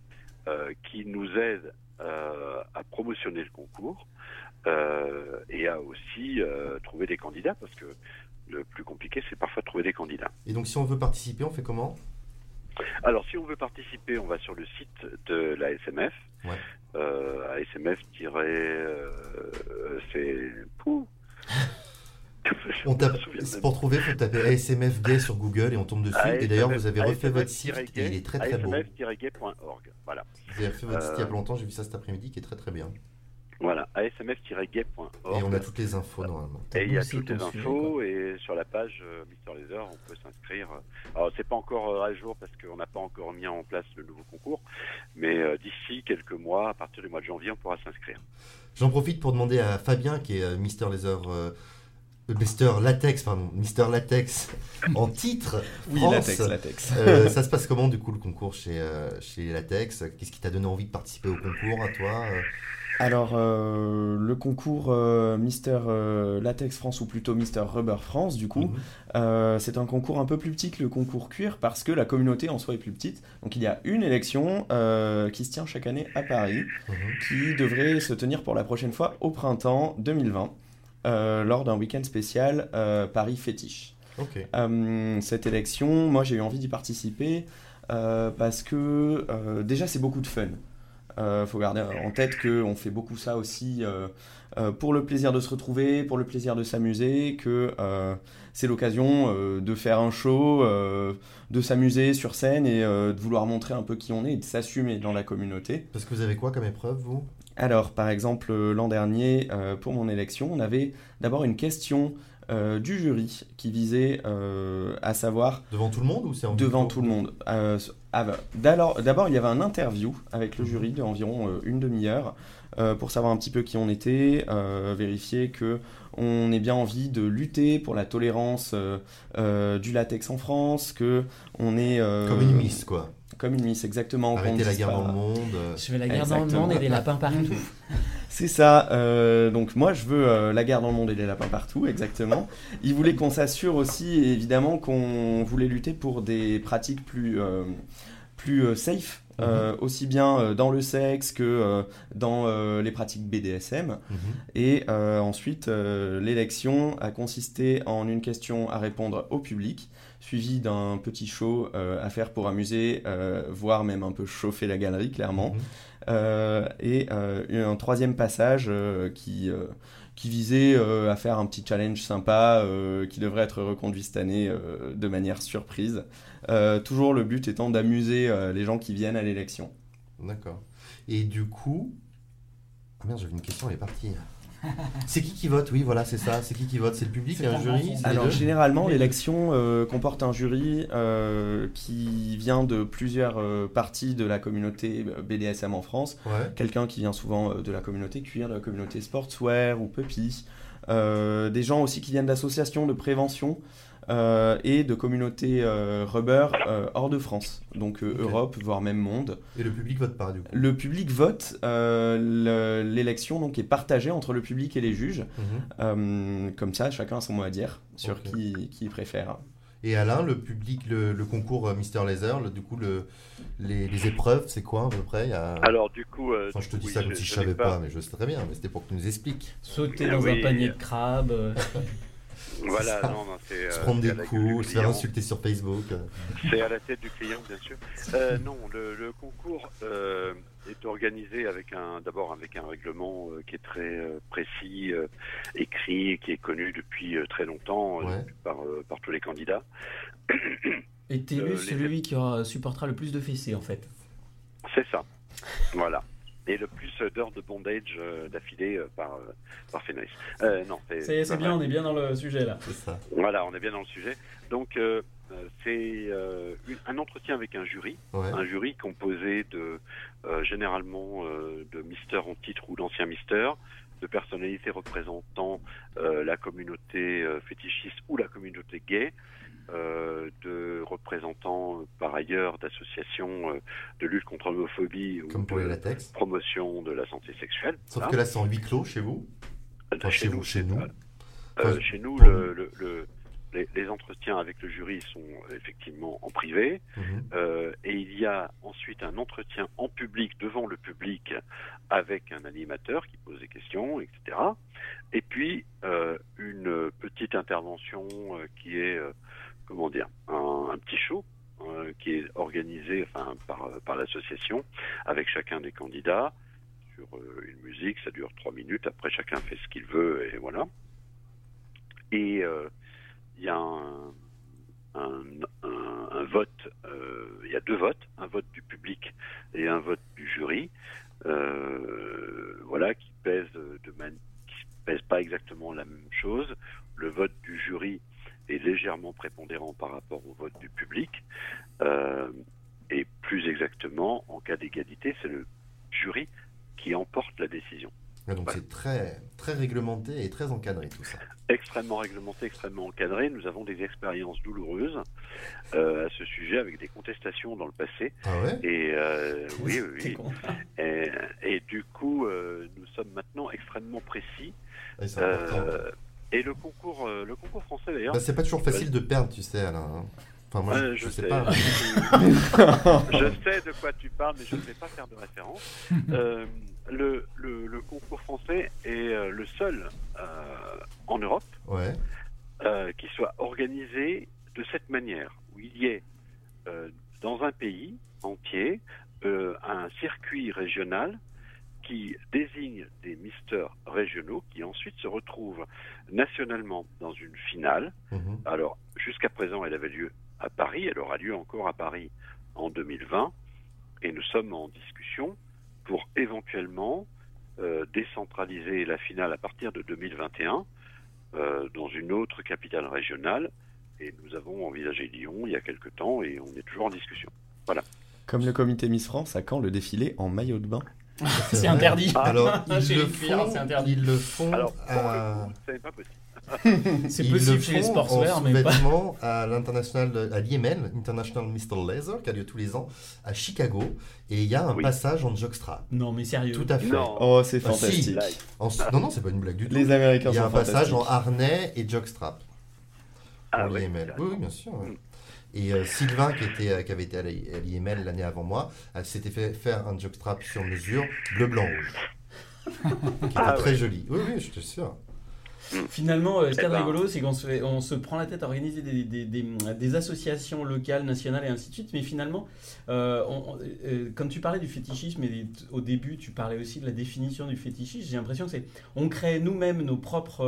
euh, qui nous aident euh, à promotionner le concours euh, et à aussi trouver des candidats parce que le plus compliqué c'est parfois de trouver des candidats. Et donc, si on veut participer, on fait comment? Alors si on veut participer, on va sur le site de la SMF, Ouais. euh, ASMF c'est Pouh. On tape, pour trouver, faut taper ASMF gay sur Google et on tombe dessus. et d'ailleurs, vous avez refait votre site et il est très très beau. ASMF-gay.org. Voilà. Vous avez refait votre site il y a Euh, longtemps, j'ai vu ça cet après-midi qui est très très bien. Voilà, asmf-gay.org. Et on a toutes les infos normalement. Et il y a toutes les infos et sur la page euh, Mister Laser, on peut s'inscrire. Alors c'est pas encore euh, à jour parce qu'on n'a pas encore mis en place le nouveau concours, mais euh, d'ici quelques mois, à partir du mois de janvier, on pourra s'inscrire. J'en profite pour demander à Fabien, qui est euh, Mister Laser. euh, Mister Latex, pardon, Mister Latex en titre. Oui, France. latex, latex. Euh, ça se passe comment du coup le concours chez, euh, chez Latex? Qu'est-ce qui t'a donné envie de participer au concours à toi euh? Alors, euh, le concours euh, Mister euh, Latex France, ou plutôt Mister Rubber France, du coup, Mhm. euh, c'est un concours un peu plus petit que le concours cuir parce que la communauté en soi est plus petite. Donc, il y a une élection euh, qui se tient chaque année à Paris, Mhm. qui devrait se tenir pour la prochaine fois au printemps 2020, euh, lors d'un week-end spécial euh, Paris Fétiche. Euh, cette élection, moi j'ai eu envie d'y participer euh, parce que euh, déjà c'est beaucoup de fun. Il faut garder en tête qu'on fait beaucoup ça aussi euh, euh, pour le plaisir de se retrouver, pour le plaisir de s'amuser, que euh, c'est l'occasion euh, de faire un show, euh, de s'amuser sur scène et euh, de vouloir montrer un peu qui on est et de s'assumer dans la communauté. Parce que vous avez quoi comme épreuve, vous? Alors, par exemple, euh, l'an dernier, euh, pour mon élection, on avait d'abord une question euh, du jury qui visait euh, à savoir Devant tout le monde ou c'est en devant tout le monde. Ah bah, D'abord, il y avait un interview avec le jury d'environ une demi-heure pour savoir un petit peu qui on était, vérifier que on ait bien envie de lutter pour la tolérance du latex en France, que on est Comme une miss, quoi. Comme une miss exactement. qu'on Arrêter la guerre pas- dans le monde. Je fais la guerre dans le monde et des lapins partout. C'est ça. euh, donc moi, je veux euh, la guerre dans le monde et les lapins partout, exactement. Il voulait qu'on s'assure aussi, évidemment, qu'on voulait lutter pour des pratiques plus, euh, plus euh, euh, aussi bien euh, dans le sexe que euh, dans les pratiques BDSM. mhm. Et ensuite, l'élection a consisté en une question à répondre au public, suivi d'un petit show à faire pour amuser, voire même un peu chauffer la galerie, clairement. Mhm. Et un troisième passage qui, qui visait euh, à faire un petit challenge sympa euh, qui devrait être reconduit cette année euh, de manière surprise. Toujours le but étant d'amuser les gens qui viennent à l'élection. D'accord. Et du coup. Ah merde, j'avais une question, elle est partie. c'est qui qui vote? Oui, voilà, c'est ça. C'est qui qui vote? C'est le public, a un jury c'est Alors deux? généralement l'élection euh, comporte un jury euh, qui vient de plusieurs euh, parties de la communauté BDSM en France. Ouais. Quelqu'un qui vient souvent euh, de la communauté cuir, de la communauté sportswear ou puppy. Euh, des gens aussi qui viennent d'associations de prévention euh, et de communautés euh, rubber euh, hors de France, donc euh. Europe, voire même monde. Et le public vote pas, du coup. Le public vote, euh, le- l'élection donc est partagée entre le public et les juges. Mhm. Euh, comme ça, chacun a son mot à dire sur qui, qui il préfère. Et Alain, le public, le, le concours Mister Laser, le- du coup, le, les, les épreuves, c'est quoi à peu près? Il y a- Alors du coup, euh, Enfin, je te dis oui, ça comme si je savais pas, mais je sais très bien, mais c'était pour que tu nous expliques. Sauter Ah dans oui. un panier de crabes. Voilà, ça. non, non, c'est se euh, prendre des coups, se faire insulter sur Facebook. C'est à la tête du client, bien sûr. Euh, non, le, le concours euh, est organisé avec un, d'abord avec un règlement euh, qui est très euh, précis, euh, écrit, qui est connu depuis euh, très longtemps euh, Ouais. par, euh, par tous les candidats. est Euh, élu les- celui qui aura- supportera le plus de fessées en fait. C'est ça. Voilà. Et le plus d'heures de bondage euh, d'affilée euh, par, euh, par Fenris. Euh, non, c'est bien, on est bien dans le sujet là. Ça. Voilà, on est bien dans le sujet. Donc, c'est euh, un entretien avec un jury. Ouais. un jury composé de euh, généralement euh, de Mister en titre ou d'anciens Mister, de personnalités représentant euh, la communauté euh, fétichiste ou la communauté gay, euh, de représentants euh, par ailleurs d'associations euh, de lutte contre l'homophobie ou Comme pour les de latex. promotion de la santé sexuelle. Sauf Voilà. que là, c'est en huis clos chez vous. Enfin, chez vous, chez c'est nous. Enfin, euh, chez nous, pour- le, le- le- les, les entretiens avec le jury sont euh, effectivement en privé. Mhm. Euh, et il y a ensuite un entretien en public devant le public avec un animateur qui pose des questions, etc. Et puis euh, une petite intervention euh, qui est, euh, comment dire, un, petit show euh, qui est organisé enfin, par, par l'association avec chacun des candidats sur euh, une musique. Ça dure trois minutes. Après, chacun fait ce qu'il veut et voilà. Et euh, il y a un, vote, il y a deux votes, un vote du public et un vote du jury, voilà, qui pèsent de man- qui pèsent pas exactement la même chose. Le vote du jury est légèrement prépondérant par rapport au vote du public, euh, et plus exactement, en cas d'égalité, c'est le jury qui emporte la décision. Ouais, donc c'est très, très réglementé et très encadré tout ça. extrêmement réglementé, extrêmement encadré. Nous avons des expériences douloureuses euh, à ce sujet avec des contestations dans le passé. Ah ouais? Et euh, oui. Et, et du coup, euh, nous sommes maintenant extrêmement précis. Ouais, C'est important. Euh, et le concours, euh, le concours français d'ailleurs. Bah, c'est pas toujours facile de perdre, tu sais, Alain. hein. Enfin, moi, Ouais, je, je sais sais. pas. je sais de quoi tu parles, mais je ne vais pas faire de référence. Euh, le, le- le concours français est euh, le seul euh, en Europe Ouais. euh, qui soit organisé de cette manière, où il y ait euh, dans un pays entier euh, un circuit régional qui désigne des misters régionaux qui ensuite se retrouvent nationalement dans une finale. Mhm. Alors, jusqu'à présent, elle avait lieu à Paris, elle aura lieu encore à Paris en 2020, et nous sommes en discussion pour éventuellement euh, décentraliser la finale à partir de 2021 euh, dans une autre capitale régionale. Et nous avons envisagé Lyon il y a quelque temps et on est toujours en discussion. Comme le comité Miss France, à quand le défilé en maillot de bain? C'est interdit. Alors, ils Chez le les cuirs, font, c'est interdit. ils le font Alors, à... le coup, ce n'est pas possible. C'est Ils possible le chez les font sportswear, mais pas. à l'international, à l'IML, International Mr. Laser, qui a lieu tous les ans à Chicago. Et il y a un Oui. passage en jockstrap. Non, mais sérieux. Tout à fait. Non. Oh, c'est Ah, si. fantastique. En Non, non, c'est pas une blague du tout. Les Américains Il y a un passage en harnais et jockstrap. Ah pour ouais, l'IML. carrément. Oui, oui, bien sûr. ouais. Et euh, Sylvain, qui, était, euh, qui avait été à l'I- à l'IML l'année avant moi, s'était fait faire un jockstrap sur mesure, bleu, blanc, rouge. qui était Ah très ouais. joli. Oui, oui, je te sûr. Finalement, euh, ce de ben. rigolo, c'est qu'on se, fait- on se prend la tête à organiser des, des- des- des associations locales, nationales et ainsi de suite, mais finalement, euh, on- euh, quand tu parlais du fétichisme, et au début tu parlais aussi de la définition du fétichisme, j'ai l'impression que c'est, on crée nous-mêmes nos propres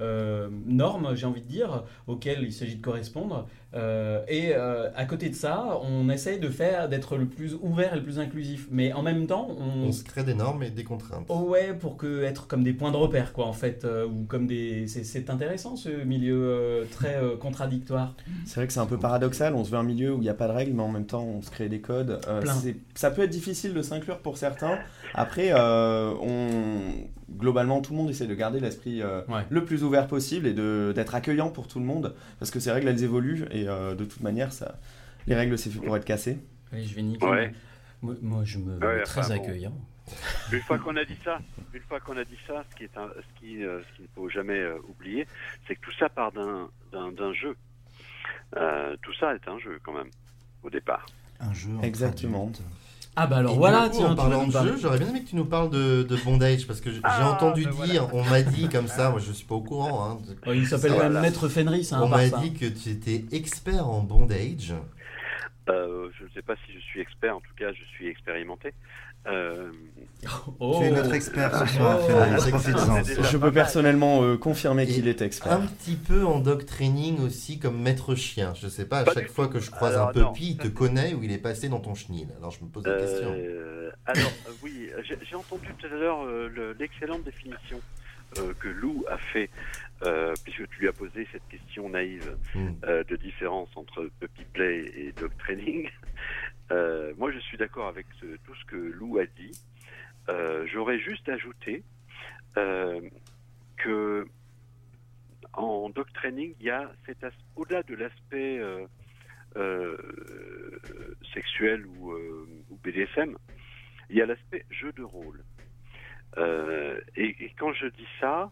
euh, normes, j'ai envie de dire, auxquelles il s'agit de correspondre, euh, et euh, à côté de ça, on essaye de faire, d'être le plus ouvert et le plus inclusif, mais en même temps, on, On se crée des normes et des contraintes. Oh ouais, pour que être comme des points de repère, quoi, en fait, euh, ou comme des. C'est, c'est intéressant ce milieu euh, très euh, contradictoire. C'est vrai que c'est un peu paradoxal. On se veut un milieu où il n'y a pas de règles, mais en même temps, on se crée des codes. Euh, Plein. c'est- ça peut être difficile de s'inclure pour certains. Après, euh, on... globalement, tout le monde essaie de garder l'esprit euh, Ouais. le plus ouvert possible et de... d'être accueillant pour tout le monde. Parce que ces règles, elles évoluent. Et euh, de toute manière, ça... les règles, c'est fait pour être cassées. Allez, je vais niquer. Ouais. Moi, moi, je me Ouais, très enfin, bon. accueillant. Une fois qu'on a dit ça, une fois qu'on a dit ça, ce qui est un, ce qui, euh, ce qu'il ne faut jamais euh, oublier, c'est que tout ça part d'un, jeu. Euh, tout ça est un jeu quand même, au départ. Un jeu Exactement. Ah bah alors Et voilà, coup, tiens, en parlant de jeu, j'aurais bien aimé que tu nous parles de, de bondage parce que j'ai Ah, entendu voilà. dire, on m'a dit comme ça, moi je suis pas au courant. hein, de- Oh, il s'appelle quand Voilà. même Maître Fenris, hein, on m'a dit que tu étais expert en bondage. Euh, je ne sais pas si je suis expert, en tout cas, je suis expérimenté. Euh, Oh. Tu es notre expert ce soir, Oh. Ah, c'est déjà Je peux personnellement euh, confirmer qu'il est expert. Un petit peu en dog training aussi comme maître chien. Je sais pas, à Pas chaque fois tout. que je croise Alors, un non, puppy, il te connaît ou il est passé dans ton chenil. Alors je me pose la question. euh, alors, oui, j'ai, entendu tout à l'heure euh, le- l'excellente définition euh, que Lou a fait, euh, puisque tu lui as posé cette question naïve Hmm. euh, de différence entre puppy play et dog training. Euh, moi, je suis d'accord avec tout ce que Lou a dit. Euh, J'aurais juste ajouté euh, que en dog training, il y a cet au-delà de l'aspect sexuel ou, ou BDSM, il y a l'aspect jeu de rôle. Et, quand je dis ça,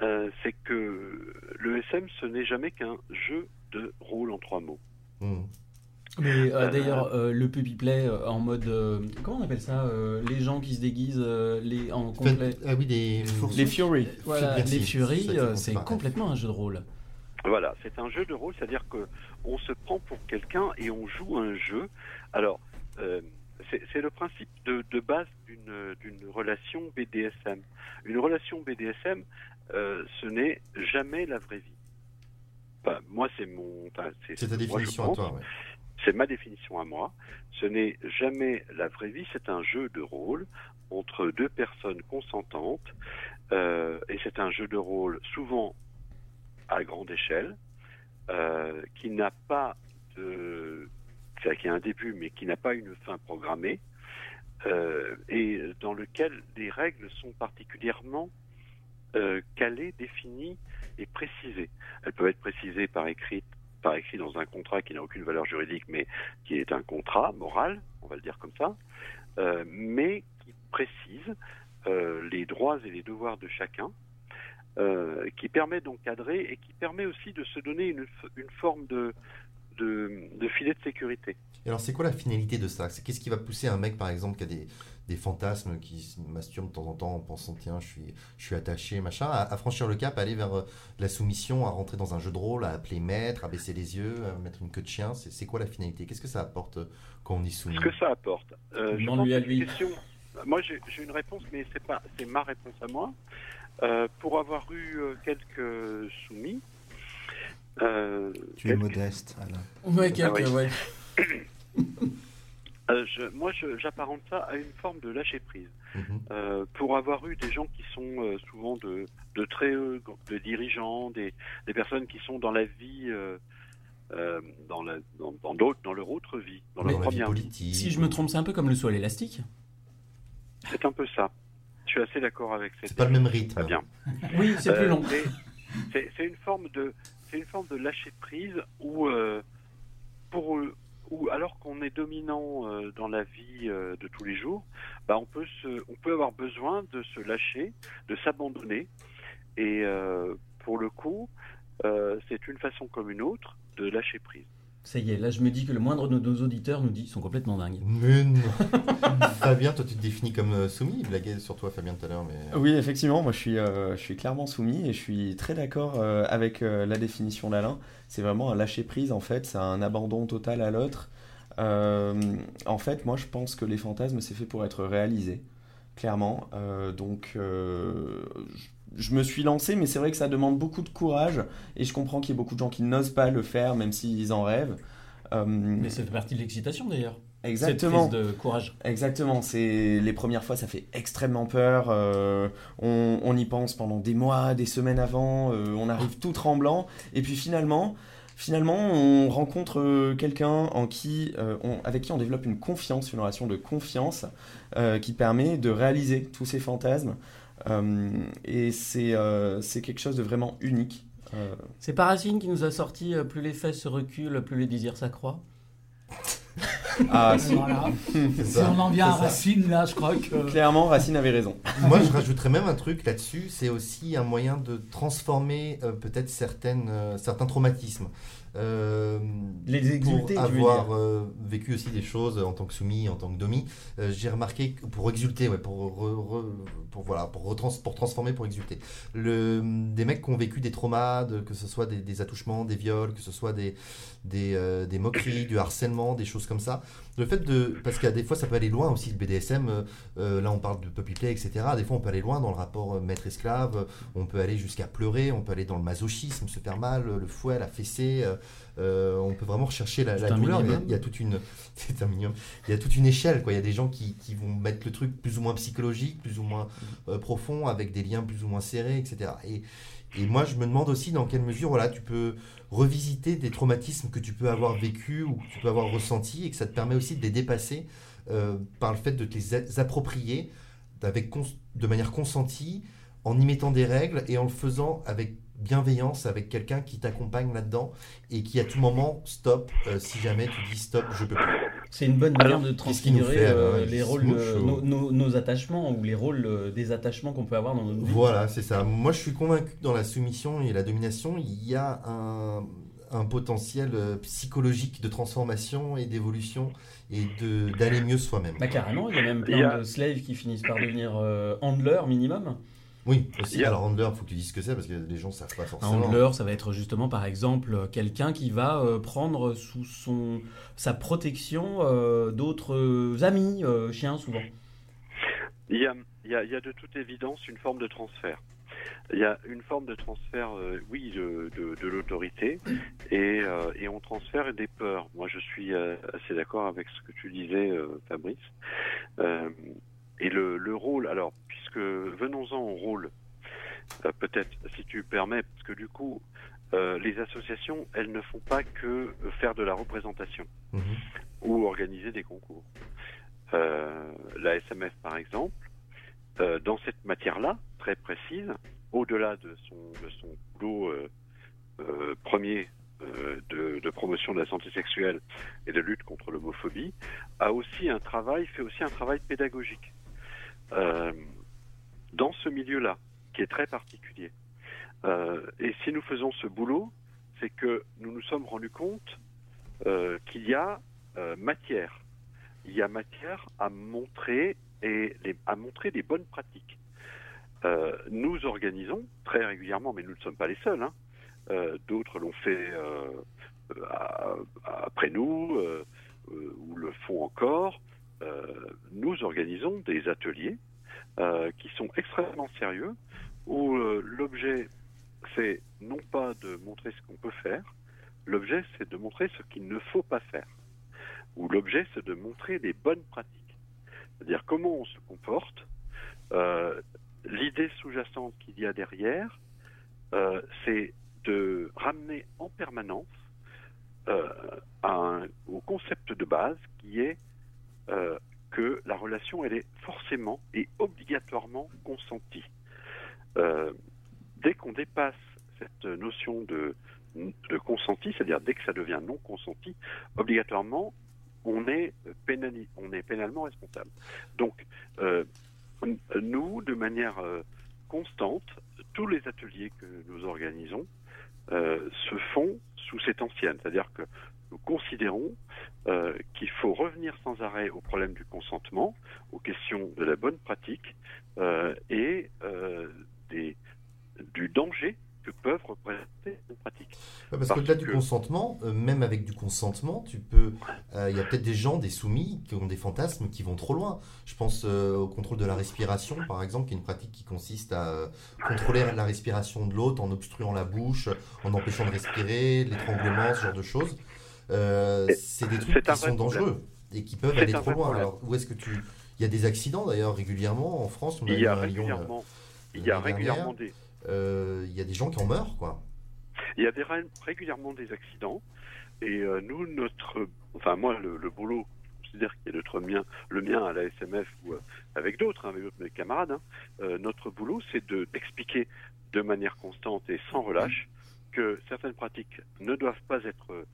c'est que le SM, ce n'est jamais qu'un jeu de rôle en trois mots. Hmm. Mais euh, Euh, d'ailleurs, euh, le puppy play euh, en mode. euh, comment on appelle ça euh, Les gens qui se déguisent euh, les, en complet. Ah oui, des. Les Fury. Voilà, les compte c'est complètement un jeu de rôle. Voilà, c'est un jeu de rôle, c'est-à-dire que on se prend pour quelqu'un et on joue un jeu. Alors, euh, c'est le principe de, de base d'une d'une relation BDSM. Une relation BDSM, euh, ce n'est jamais la vraie vie. Enfin, moi, c'est mon. enfin, C'est ce ta moi, définition à toi. ouais. C'est ma définition à moi. Ce n'est jamais la vraie vie, c'est un jeu de rôle entre deux personnes consentantes. euh, et c'est un jeu de rôle souvent à grande échelle, euh, qui n'a pas de. c'est-à-dire qui a un début, mais qui n'a pas une fin programmée, euh, et dans lequel les règles sont particulièrement calées, définies et précisées. Elles peuvent être précisées par écrit, par écrit dans un contrat qui n'a aucune valeur juridique, mais qui est un contrat moral, on va le dire comme ça, euh, mais qui précise euh, les droits et les devoirs de chacun, euh, qui permet d'encadrer et qui permet aussi de se donner une, une forme de, de, filet de sécurité. Alors, c'est quoi la finalité de ça? Qu'est-ce qui va pousser un mec, par exemple, qui a des, des fantasmes, qui se masturbe de temps en temps en pensant, tiens, je suis, je suis attaché, machin, à, à franchir le cap, à aller vers euh, la soumission, à rentrer dans un jeu de rôle, à appeler maître, à baisser les yeux, à mettre une queue de chien C'est c'est quoi la finalité? Qu'est-ce que ça apporte euh, quand on y soumet? Ce que ça apporte. Euh, je à lui. question- moi, j'ai j'ai une réponse, mais c'est pas, c'est ma réponse à moi. Euh, pour avoir eu quelques soumis, euh, Tu es modeste, Alain. Ouais, quelques- oui. ouais. Euh, je- moi, je- j'apparente ça à une forme de lâcher prise. Mhm. Euh, pour avoir eu des gens qui sont euh, souvent de, de très hauts, de dirigeants, des, des personnes qui sont dans la vie, euh, euh, dans, la, dans, dans, d'autres- dans leur autre vie, dans leur première vie. politique. Si je me trompe, c'est un peu comme le saut à l'élastique. C'est un peu ça. Je suis assez d'accord avec cette C'est pas le même rythme. Bien. Oui, c'est plus long. c'est- une forme de, c'est une forme de lâcher prise où, euh, pour, eux- où alors qu'on est dominant euh, dans la vie euh, de tous les jours, bah on peut avoir besoin de se lâcher, de s'abandonner, et euh, pour le coup, c'est une façon comme une autre de lâcher prise. Ça y est, là je me dis que le moindre de nos auditeurs nous dit ils sont complètement dingues. Mais non. Fabien, toi tu te définis comme euh, soumis. Il blaguait sur toi, Fabien, tout à l'heure. Mais... Oui, effectivement, moi je suis, euh, je suis clairement soumis et je suis très d'accord euh, avec euh, la définition d'Alain. C'est vraiment un lâcher prise en fait, c'est un abandon total à l'autre. Euh, en fait, moi je pense que les fantasmes c'est fait pour être réalisé, clairement. Euh, donc euh, je- je me suis lancé, mais c'est vrai que ça demande beaucoup de courage et je comprends qu'il y ait beaucoup de gens qui n'osent pas le faire, même s'ils en rêvent. Euh, Mais ça fait partie de l'excitation d'ailleurs. exactement. Cette prise de courage. Exactement, c'est les premières fois ça fait extrêmement peur, euh, on, on y pense pendant des mois, des semaines avant, euh, on arrive tout tremblant, et puis finalement, finalement on rencontre quelqu'un en qui, euh, on- avec qui on développe une confiance, une relation de confiance qui permet de réaliser tous ces fantasmes, et c'est euh, c'est quelque chose de vraiment unique. Euh, C'est pas Racine qui nous a sorti euh, plus les fesses se reculent, plus les désirs s'accroissent. ah, si, Voilà. Si on en vient à. Racine, là, je crois que. clairement Racine avait raison. Moi, je rajouterais même un truc là-dessus. C'est aussi un moyen de transformer euh, peut-être certaines, euh, certains traumatismes. Euh, Les exulter, pour avoir euh, vécu aussi des choses en tant que soumis, en tant que domi, euh, j'ai remarqué que pour exulter, ouais, pour, re- re- pour voilà, pour, pour transformer, pour exulter. Le, des mecs qui ont vécu des traumas, de- que ce soit des, des attouchements, des viols, que ce soit des, des, euh, des moqueries, du harcèlement, des choses comme ça. Le fait de, parce qu'à des fois ça peut aller loin aussi le BDSM. euh, euh, là on parle de puppy play, etc. Des fois on peut aller loin dans le rapport maître-esclave. On peut aller jusqu'à pleurer. On peut aller dans le masochisme, se faire mal, le fouet, la fessée. Euh, on peut vraiment rechercher la, la douleur. Il y, a, toute une, c'est un minimum. Il y a toute une échelle. Quoi. Il y a des gens qui, qui vont mettre le truc plus ou moins psychologique, plus ou moins euh, profond, avec des liens plus ou moins serrés, etc. Et, et moi, je me demande aussi dans quelle mesure, voilà, tu peux revisiter des traumatismes que tu peux avoir vécu ou que tu peux avoir ressenti, et que ça te permet aussi de les dépasser euh, par le fait de te les approprier avec de manière consentie, en y mettant des règles et en le faisant avec bienveillance avec quelqu'un qui t'accompagne là-dedans et qui à tout moment stop euh, si jamais tu dis stop je peux plus C'est une bonne manière Alors, de transfigurer fait, euh, il les rôles, euh, nos, nos- nos attachements ou les rôles euh, des attachements qu'on peut avoir dans notre vie. Voilà, c'est ça. Moi, je suis convaincu que dans la soumission et la domination, il y a un, un potentiel euh, psychologique de transformation et d'évolution et de d'aller mieux soi-même. Bah carrément, il y a même plein y a- de slaves qui finissent par devenir euh, handlers minimum. Oui, aussi. Il y a- Alors, handler, il faut que tu dises ce que c'est parce que les gens savent pas Un forcément. handler, ça va être justement par exemple euh, quelqu'un qui va euh, prendre sous son sa protection euh, d'autres amis, euh, chiens souvent. Il y, a, il, y a, il y a de toute évidence une forme de transfert. Il y a une forme de transfert, euh, oui, de, de, de l'autorité, et, euh, et on transfère des peurs. Moi, je suis euh, assez d'accord avec ce que tu disais, euh, Fabrice. Et le, le rôle, alors, puisque venons-en au rôle, euh, peut-être, si tu permets, parce que du coup, euh, les associations, elles ne font pas que faire de la représentation Mhm. ou organiser des concours. Euh, la SMF, par exemple, euh, dans cette matière-là, très précise, au-delà de son, de son boulot premier euh, de, de promotion de la santé sexuelle et de lutte contre l'homophobie, a aussi un travail, fait aussi un travail pédagogique euh, dans ce milieu-là, qui est très particulier. Euh, et si nous faisons ce boulot, c'est que nous nous sommes rendus compte euh, qu'il y a matière. Il y a matière à montrer et les- à montrer des bonnes pratiques. Nous organisons très régulièrement, mais nous ne sommes pas les seuls. hein. D'autres l'ont fait après nous ou le font encore. Euh, nous organisons des ateliers euh, qui sont extrêmement sérieux où euh, l'objet c'est non pas de montrer ce qu'on peut faire, l'objet c'est de montrer ce qu'il ne faut pas faire. où l'objet c'est de montrer des bonnes pratiques, c'est-à-dire comment on se comporte. L'idée sous-jacente qu'il y a derrière, c'est de ramener en permanence au concept de base qui est euh, que la relation elle est forcément et obligatoirement consentie. Euh, dès qu'on dépasse cette notion de, de consenti, c'est-à-dire dès que ça devient non consenti, obligatoirement on est, pénali- on est pénalement responsable. Donc euh, nous, de manière constante, tous les ateliers que nous organisons se font sous cette ancienne, c'est-à-dire que nous considérons euh, qu'il faut revenir sans arrêt au problème du consentement, aux questions de la bonne pratique euh, et euh, des, du danger que peuvent représenter ces pratiques. Ouais, parce Parce qu'au-delà du consentement, même avec du consentement, tu peux. Il y a peut-être des gens, des soumis, qui ont des fantasmes qui vont trop loin. Je pense au contrôle de la respiration, par exemple, qui est une pratique qui consiste à contrôler la respiration de l'autre en obstruant la bouche, en empêchant de respirer, l'étranglement, ce genre de choses. Euh, c'est des trucs qui sont problème. dangereux et qui peuvent aller trop loin. problème. Alors, où est-ce que tu. Il y a des accidents d'ailleurs régulièrement en France. On Il y a Lyon, euh, régulièrement, il y a régulièrement des, euh, il y a des gens qui en meurent, quoi. Il y a des, ré- régulièrement des accidents et euh, nous, notre, enfin moi, le, le boulot, je considère qu'il est notre mien, le mien à la SMF ou avec d'autres, hein, avec mes camarades, hein, euh, notre boulot, c'est de d'expliquer de manière constante et sans relâche que certaines pratiques ne doivent pas être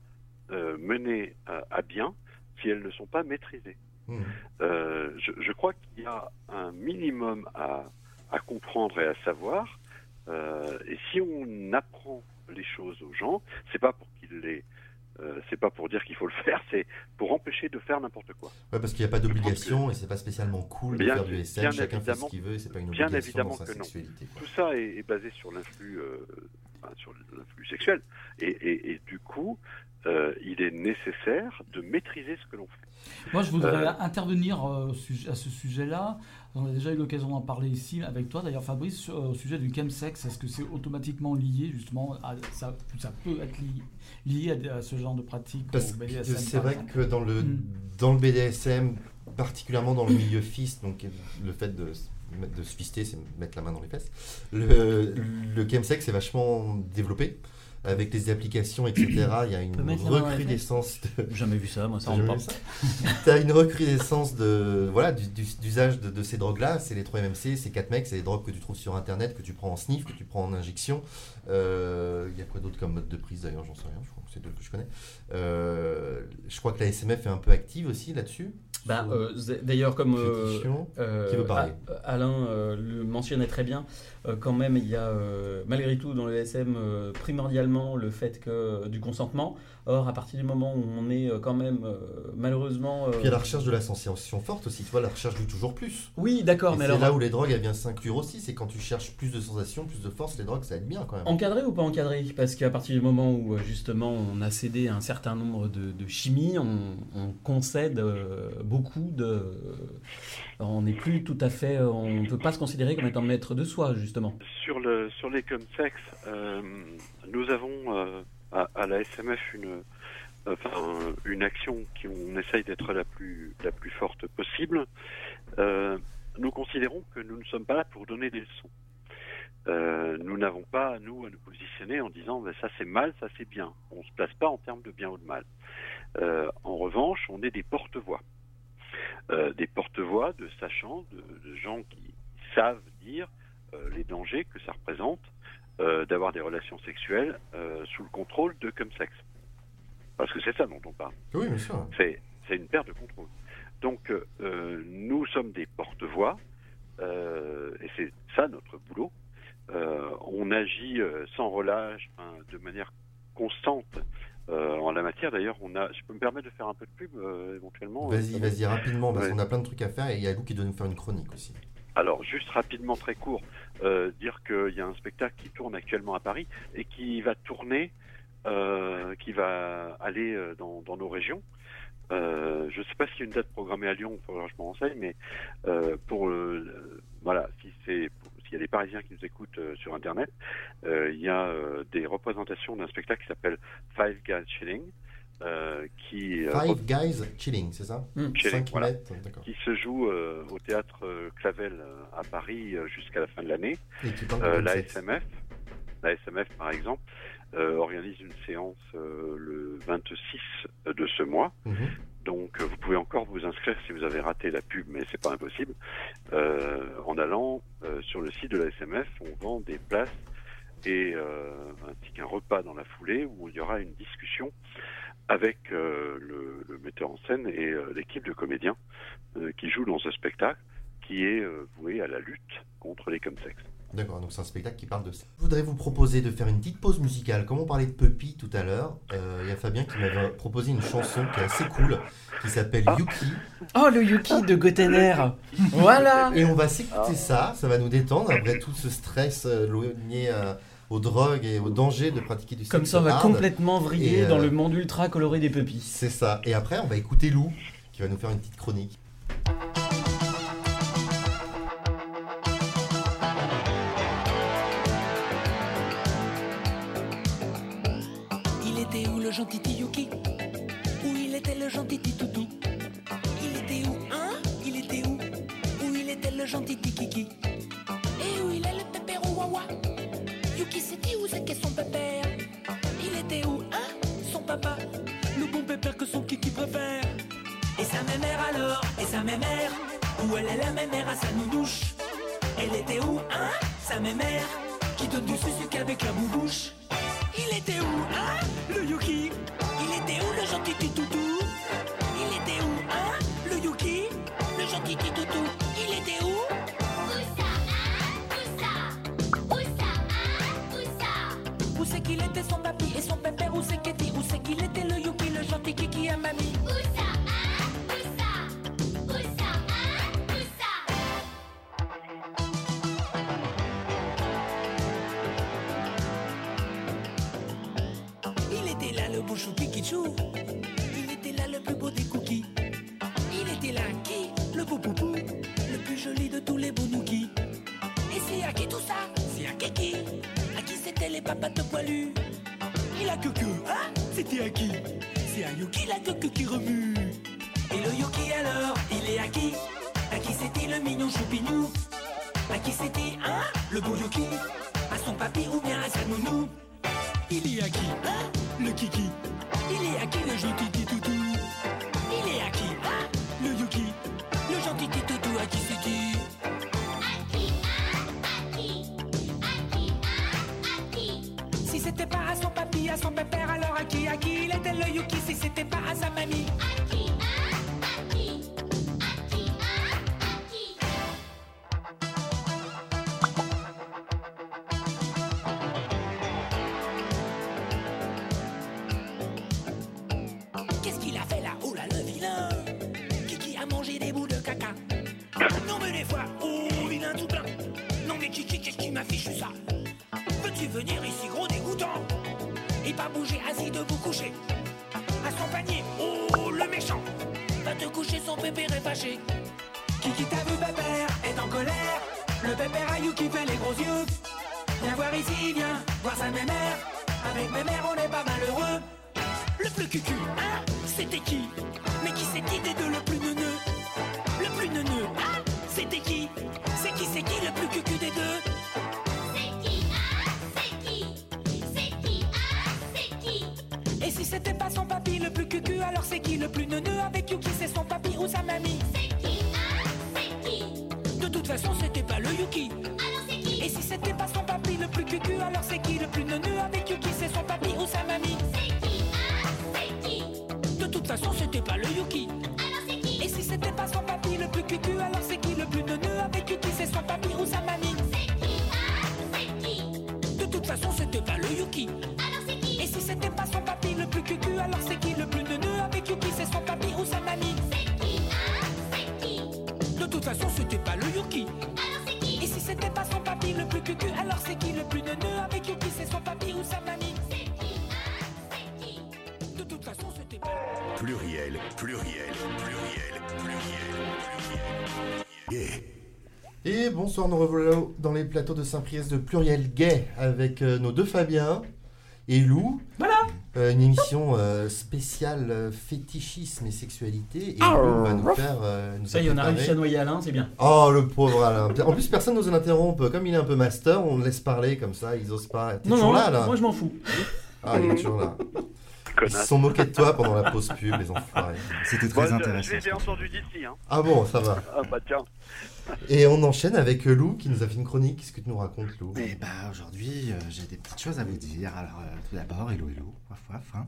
euh, menées à, à bien si elles ne sont pas maîtrisées. Hmm. Euh, je, je crois qu'il y a un minimum à, à comprendre et à savoir. Euh, et si on apprend les choses aux gens, c'est pas pour qu'ils les, euh, c'est pas pour dire qu'il faut le faire, c'est pour empêcher de faire n'importe quoi. Ouais, parce qu'il n'y a pas d'obligation et c'est pas spécialement cool de Bien- faire du SM. bien Chacun fait ce qu'il veut et c'est pas une bien obligation évidemment dans sa que non. sexualité. quoi. Tout ça est, est basé sur l'influx, euh, sur l'influx sexuel, et, et- et du coup, euh, il est nécessaire de maîtriser ce que l'on fait. Moi, je voudrais Euh, intervenir euh, à ce sujet-là. On a déjà eu l'occasion d'en parler ici avec toi, d'ailleurs, Fabrice, sur- au sujet du chemsex. Est-ce que c'est automatiquement lié, justement, à, ça, ça peut être li- lié à, à ce genre de pratique Parce au que BDSM, c'est vrai exemple que dans le, Mm. dans le BDSM, particulièrement dans le milieu fist, donc le fait de se fister, c'est mettre la main dans les fesses, le, le chemsex est vachement développé. Avec les applications, etc., il y a une les recrudescence de, J'ai jamais vu ça, moi, ça T'as rentre pas. T'as une recrudescence de voilà du- du- d'usage de, de ces drogues-là. C'est les 3 MMC, c'est 4 mecs, c'est des drogues que tu trouves sur internet, que tu prends en sniff, que tu prends en injection. Euh, Il y a quoi d'autre comme mode de prise d'ailleurs J'en sais rien. Je crois c'est deux que je connais. Euh, je crois que la SMF est un peu active aussi là-dessus. Bah, euh, D'ailleurs, comme euh, fétichon. Qui veut parler A- Alain le mentionnait très bien, quand même, il y a malgré tout dans le SM primordialement le fait que du consentement. Or, à partir du moment où on est euh, quand même euh, malheureusement. euh, Puis il y a la recherche de la sensation forte aussi. Tu vois, la recherche du toujours plus. Oui, d'accord, mais c'est alors. là où les drogues elles viennent s'inclure aussi. C'est quand tu cherches plus de sensations, plus de force, les drogues ça aide bien quand même. Encadré ou pas encadré? Parce qu'à partir du moment où euh, justement on a cédé à un certain nombre de, de chimies, on, on concède euh, beaucoup de. on n'est plus tout à fait. On ne peut pas se considérer comme étant maître de soi, justement. Sur, le, sur les sex, euh, nous avons euh, à, la SMF une, action qui on essaye d'être la plus, la plus forte possible. Euh, nous considérons que nous ne sommes pas là pour donner des leçons. Euh, nous n'avons pas, nous, à nous positionner en disant ben, ça c'est mal, ça c'est bien. On ne se place pas en termes de bien ou de mal. Euh, en revanche, on est des porte-voix. Des porte-voix de sachants, de, gens qui savent dire les dangers que ça représente euh, d'avoir des relations sexuelles euh, sous le contrôle de sexe. Parce que c'est ça dont on parle. Oui, bien sûr. C'est c'est une perte de contrôle. Donc euh, nous sommes des porte-voix et c'est ça notre boulot. On agit sans relâche, hein, de manière constante euh, en la matière. D'ailleurs, on a. Je peux me permettre de faire un peu de pub euh, éventuellement. Vas-y, euh, vas-y rapidement parce Ouais. qu'on a plein de trucs à faire et il y a Lou qui doit nous faire une chronique aussi. Alors, juste rapidement, très court, euh, dire qu'il y a un spectacle qui tourne actuellement à Paris et qui va tourner, euh, qui va aller euh, dans, dans nos régions. Euh, je ne sais pas s'il y a une date programmée à Lyon, je me renseigne, mais euh, pour voilà, si c'est s'il y a des Parisiens qui nous écoutent euh, sur Internet, il y a des représentations d'un spectacle qui s'appelle Five Guys Shilling, euh, qui, euh, Five Guys Chilling, c'est ça Mm. Chilling, 5 voilà. mètres, d'accord. qui se joue euh, au théâtre Clavel à Paris jusqu'à la fin de l'année. Euh, la. SMF, la SMF par exemple, euh, organise une séance euh, le 26 de ce mois. Mhm. Donc vous pouvez encore vous inscrire si vous avez raté la pub, mais c'est pas impossible. Euh, en allant euh, sur le site de la SMF, on vend des places et euh, ainsi qu'un repas dans la foulée où il y aura une discussion avec euh, le, le metteur en scène et euh, l'équipe de comédiens euh, qui jouent dans ce spectacle qui est euh, voué à la lutte contre les comsexes. D'accord, donc c'est un spectacle qui parle de ça. Je voudrais vous proposer de faire une petite pause musicale. Comme on parlait de Puppy tout à l'heure, euh, il y a Fabien qui m'avait proposé une chanson qui est assez cool, qui s'appelle Ah. Yuki. Oh, le Yuki de Gotener Voilà Et on va s'écouter Ah. ça, ça va nous détendre après tout ce stress euh, lié euh, aux drogues et au danger de pratiquer du sexe Comme ça, on va hard. complètement vriller Et, euh, dans le monde ultra coloré des puppies. C'est ça. Et après, on va écouter Lou, qui va nous faire une petite chronique. Il était où le gentil Yuki Où il était le gentil Toutou Il était où, hein? Il était où? Où il était le gentil Kiki Yuki c'était où c'est qu'est son pépère. Il était où, hein Son papa? Le bon pépère que son Kiki préfère. Et sa mémère alors Et sa mémère Où elle est la mémère à sa nounouche? Elle était où, hein Sa mémère Qui donne du sucre avec la boubouche? Il était où, hein, le Yuki? C'est à Yuki la que que qui remue Et bonsoir, nous revoilà dans les plateaux de Saint-Priest de Pluriel Gay avec euh, nos deux Fabiens et Lou. Voilà Euh, une émission euh, spéciale euh, fétichisme et sexualité. Et Ah, Lou va nous faire. euh, nous Ça y est, on a réussi à noyer Alain, c'est bien. Oh, le pauvre Alain. En plus, personne n'ose l'interrompre. Comme il est un peu master, on le laisse parler comme ça. Ils osent pas. T'es Non, toujours non, là, là moi je m'en fous. Ah, il est toujours là. Ils se sont moqués de toi pendant la pause pub, les enfoirés. C'était Bon, très je- intéressant. Je l'ai bien entendu d'ici. Hein. Ah bon, ça va. Ah bah tiens. Et on enchaîne avec euh, Lou qui nous a fait une chronique. Qu'est-ce que tu nous racontes, Lou? Eh bah aujourd'hui, euh, j'ai des petites choses à vous dire. Alors euh, tout d'abord, hello hello, waf waf. hein.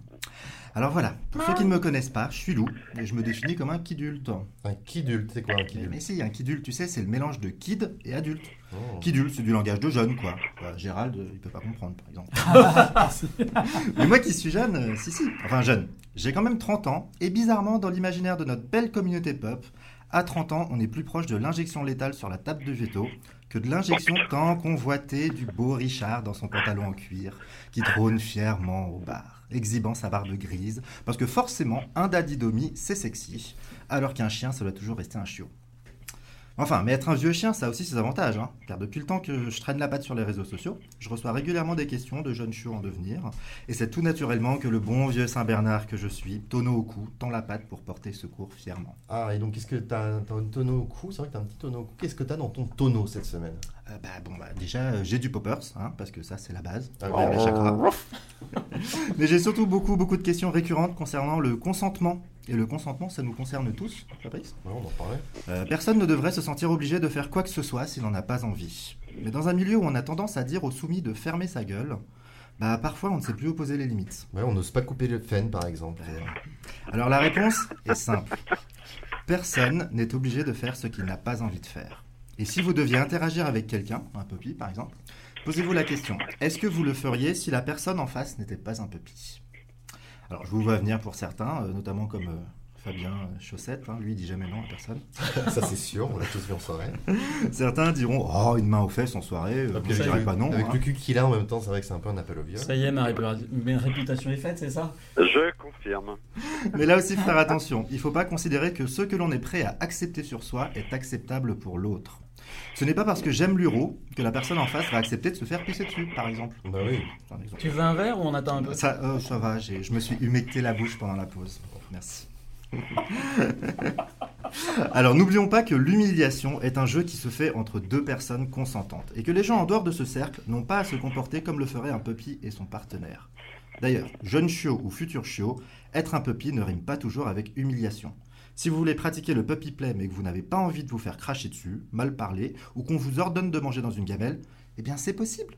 Alors voilà, pour ceux qui ne me connaissent pas, je suis loup et je me définis comme un kidulte. Un kidulte, c'est quoi un kidulte mais si, un kidulte, tu sais, c'est le mélange de kid et adulte. Oh. Kidulte, c'est du langage de jeune, quoi. Gérald, euh, il peut pas comprendre, par exemple. mais moi qui suis jeune, euh, si si, enfin jeune. J'ai quand même 30 ans et bizarrement, dans l'imaginaire de notre belle communauté pop, à 30 ans, on est plus proche de l'injection létale sur la table de veto que de l'injection tant convoitée du beau Richard dans son pantalon en cuir, qui trône fièrement au bar, exhibant sa barbe grise, parce que forcément, un daddy domi, c'est sexy, alors qu'un chien, ça doit toujours rester un chiot. Enfin, mais être un vieux chien, ça a aussi ses avantages, hein, car depuis le temps que je traîne la patte sur les réseaux sociaux, je reçois régulièrement des questions de jeunes chiots en devenir, et c'est tout naturellement que le bon vieux Saint-Bernard que je suis, tonneau au cou, tend la patte pour porter secours fièrement. Ah, et donc qu'est-ce que t'as T'as un tonneau au cou? C'est vrai que t'as un petit tonneau au cou. Qu'est-ce que t'as dans ton tonneau cette semaine? Euh, bah, bon, bah, déjà, euh, j'ai du poppers, hein, parce que ça, c'est la base, Ah, vers ouais. les chakras. Mais j'ai surtout beaucoup, beaucoup de questions récurrentes concernant le consentement. Et le consentement, ça nous concerne tous, Fabrice Ouais, on en parlait. Euh, personne ne devrait se sentir obligé de faire quoi que ce soit s'il n'en a pas envie. Mais dans un milieu où on a tendance à dire aux soumis de fermer sa gueule, bah parfois on ne sait plus où poser les limites. Ouais, on n'ose pas couper le fen, par exemple. Alors la réponse est simple. Personne n'est obligé de faire ce qu'il n'a pas envie de faire. Et si vous deviez interagir avec quelqu'un, un puppy par exemple, posez-vous la question, est-ce que vous le feriez si la personne en face n'était pas un puppy? Alors je vous vois venir pour certains, euh, notamment comme euh, Fabien Chaussette, hein, lui il dit jamais non à personne. Ça, c'est sûr, on l'a tous vu en soirée. Certains diront, oh une main aux fesses en soirée, euh, Puis je dirais pas non. Avec hein. le cul qu'il a en même temps, c'est vrai que c'est un peu un appel au viol. Ça y est, ma, répu- ma réputation est faite, c'est ça? Je confirme. Mais là aussi, faire attention. Il ne faut pas considérer que ce que l'on est prêt à accepter sur soi est acceptable pour l'autre. Ce n'est pas parce que j'aime l'euro que la personne en face va accepter de se faire pisser dessus, par exemple. Bah oui. C'est un exemple. Tu veux un verre ou on attend un peu? Ça, euh, ça va, j'ai- je me suis humecté la bouche pendant la pause. Merci. Alors n'oublions pas que l'humiliation est un jeu qui se fait entre deux personnes consentantes et que les gens en dehors de ce cercle n'ont pas à se comporter comme le ferait un puppy et son partenaire. D'ailleurs, jeune chiot ou futur chiot, être un puppy ne rime pas toujours avec humiliation. Si vous voulez pratiquer le puppy play mais que vous n'avez pas envie de vous faire cracher dessus, mal parler ou qu'on vous ordonne de manger dans une gamelle, eh bien c'est possible.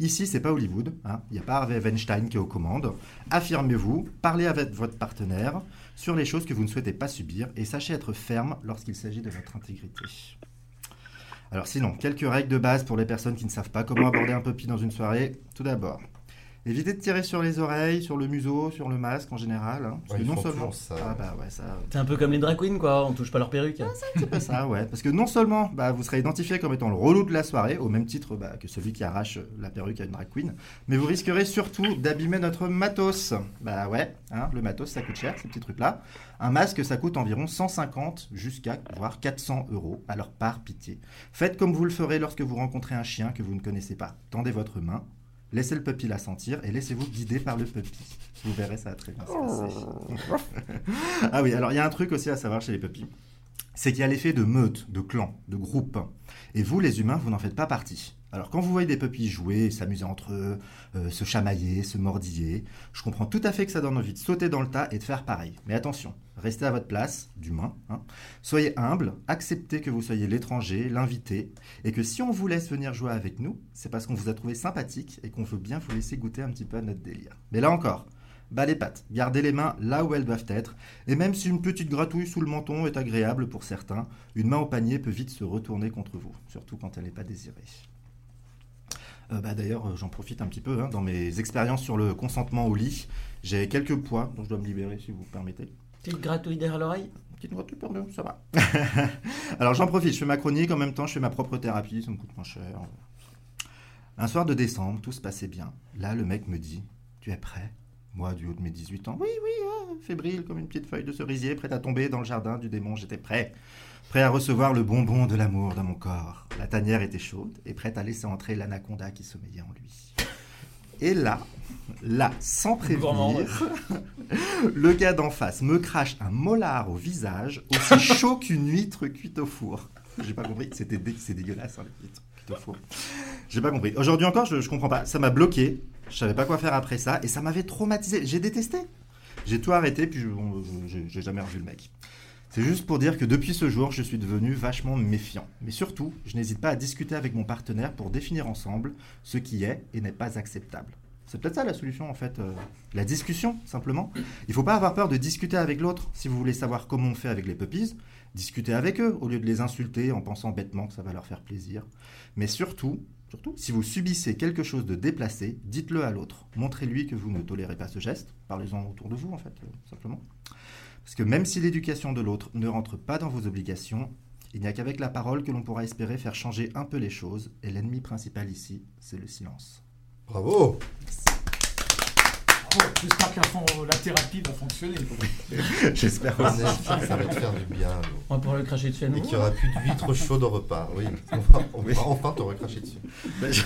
Ici, c'est pas Hollywood, hein. il n'y a pas Harvey Weinstein qui est aux commandes. Affirmez-vous, parlez avec votre partenaire sur les choses que vous ne souhaitez pas subir et sachez être ferme lorsqu'il s'agit de votre intégrité. Alors sinon, quelques règles de base pour les personnes qui ne savent pas comment aborder un puppy dans une soirée. Tout d'abord, évitez de tirer sur les oreilles, sur le museau, sur le masque en général. hein, parce Ouais, que non seulement... toujours ça. Ah bah ouais, ça... C'est un peu comme les drag queens, quoi. On touche pas leur perruque. C'est pas ça, ouais. Parce que non seulement bah, vous serez identifié comme étant le relou de la soirée, au même titre bah, que celui qui arrache la perruque à une drag queen, mais vous risquerez surtout d'abîmer notre matos. Bah ouais, hein, le matos ça coûte cher, ces petits trucs-là. Un masque ça coûte environ 150 jusqu'à voire 400 euros. Alors par pitié. Faites comme vous le ferez lorsque vous rencontrez un chien que vous ne connaissez pas. Tendez votre main. Laissez le puppy la sentir et laissez-vous guider par le puppy. Vous verrez, ça va très bien se passer. ah oui, alors il y a un truc aussi à savoir chez les puppies c'est qu'il y a l'effet de meute, de clan, de groupe. Et vous, les humains, vous n'en faites pas partie. Alors quand vous voyez des puppies jouer, s'amuser entre eux, euh, se chamailler, se mordiller, je comprends tout à fait que ça donne envie de sauter dans le tas et de faire pareil. Mais attention, restez à votre place, d'humain. hein. Soyez humble, acceptez que vous soyez l'étranger, l'invité, et que si on vous laisse venir jouer avec nous, c'est parce qu'on vous a trouvé sympathique et qu'on veut bien vous laisser goûter un petit peu à notre délire. Mais là encore, bas les pattes, gardez les mains là où elles doivent être, et même si une petite gratouille sous le menton est agréable pour certains, une main au panier peut vite se retourner contre vous, surtout quand elle n'est pas désirée. Euh, bah, D'ailleurs, euh, j'en profite un petit peu, hein, dans mes expériences sur le consentement au lit, j'ai quelques points dont je dois me libérer si vous permettez. Petite gratouille derrière l'oreille? Petite gratouille, pardon, ça va. Alors j'en profite, je fais ma chronique, en même temps je fais ma propre thérapie, ça me coûte moins cher. Un soir de décembre, tout se passait bien. Là, le mec me dit, tu es prêt? Moi, du haut de mes 18 ans, oui, oui, ah, fébrile comme une petite feuille de cerisier, prête à tomber dans le jardin du démon, j'étais prêt. Prêt à recevoir le bonbon de l'amour dans mon corps. La tanière était chaude et prête à laisser entrer l'anaconda qui sommeillait en lui. Et là, là, sans prévenir, le gars d'en face me crache un molar au visage, aussi chaud qu'une huître cuite au four. J'ai pas compris, c'était dé- c'est dégueulasse, hein, les huîtres cuites au four. J'ai pas compris. Aujourd'hui encore, je, je comprends pas. Ça m'a bloqué, je savais pas quoi faire après ça, et ça m'avait traumatisé. J'ai détesté. J'ai tout arrêté, puis j'ai jamais revu le mec. C'est juste pour dire que depuis ce jour, je suis devenu vachement méfiant. Mais surtout, je n'hésite pas à discuter avec mon partenaire pour définir ensemble ce qui est et n'est pas acceptable. C'est peut-être ça la solution en fait, euh, la discussion simplement. Il faut pas avoir peur de discuter avec l'autre. Si vous voulez savoir comment on fait avec les puppies, discutez avec eux au lieu de les insulter en pensant bêtement que ça va leur faire plaisir. Mais surtout, surtout, si vous subissez quelque chose de déplacé, dites-le à l'autre. Montrez-lui que vous ne tolérez pas ce geste. Parlez-en autour de vous en fait, euh, simplement. Parce que même si l'éducation de l'autre ne rentre pas dans vos obligations, il n'y a qu'avec la parole que l'on pourra espérer faire changer un peu les choses, et l'ennemi principal ici, c'est le silence. Bravo J'espère que la, thérapie va fonctionner. J'espère Ça aussi. va te faire du bien. On va pouvoir le cracher dessus à Et qu'il n'y aura plus de vitres chaudes au repas. Oui, on va, on va enfin te recracher dessus. Ben, je-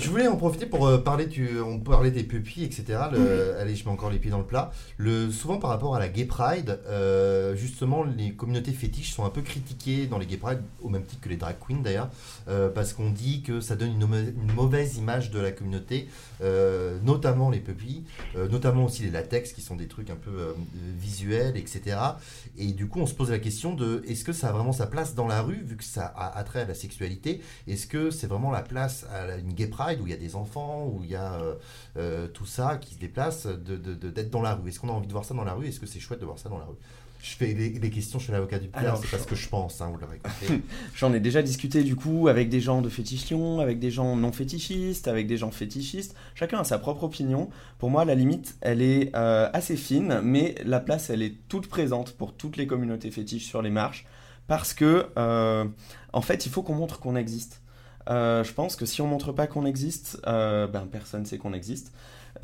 Je voulais en profiter pour euh, parler, tu, on parlait des pupilles, etc. Le- allez, je mets encore les pieds dans le plat. Le, souvent par rapport à la Gay Pride, euh, justement, les communautés fétiches sont un peu critiquées dans les Gay Pride, au même titre que les drag queens d'ailleurs, euh, parce qu'on dit que ça donne une, une mauvaise image de la communauté, euh, notamment les pupilles, euh, notamment aussi les latex, qui sont des trucs un peu euh, visuels, etc. Et du coup, on se pose la question de est-ce que ça a vraiment sa place dans la rue, vu que ça a attrait à la sexualité? Est-ce que c'est vraiment la place à une gay pride où il y a des enfants, où il y a euh, tout ça qui se déplace, de- de- d'être dans la rue? Est-ce qu'on a envie de voir ça dans la rue? Est-ce que c'est chouette de voir ça dans la rue? Je fais les, les questions, je suis l'avocat du père, Alors, c'est parce que je pense, hein, vous l'aurez compris. J'en ai déjà discuté du coup avec des gens de fétichion, avec des gens non fétichistes, avec des gens fétichistes. Chacun a sa propre opinion. Pour moi, la limite, elle est euh, assez fine, mais la place, elle est toute présente pour toutes les communautés fétiches sur les marches. Parce que, euh, en fait, il faut qu'on montre qu'on existe. Euh, je pense que si on montre pas qu'on existe, ben personne sait qu'on existe.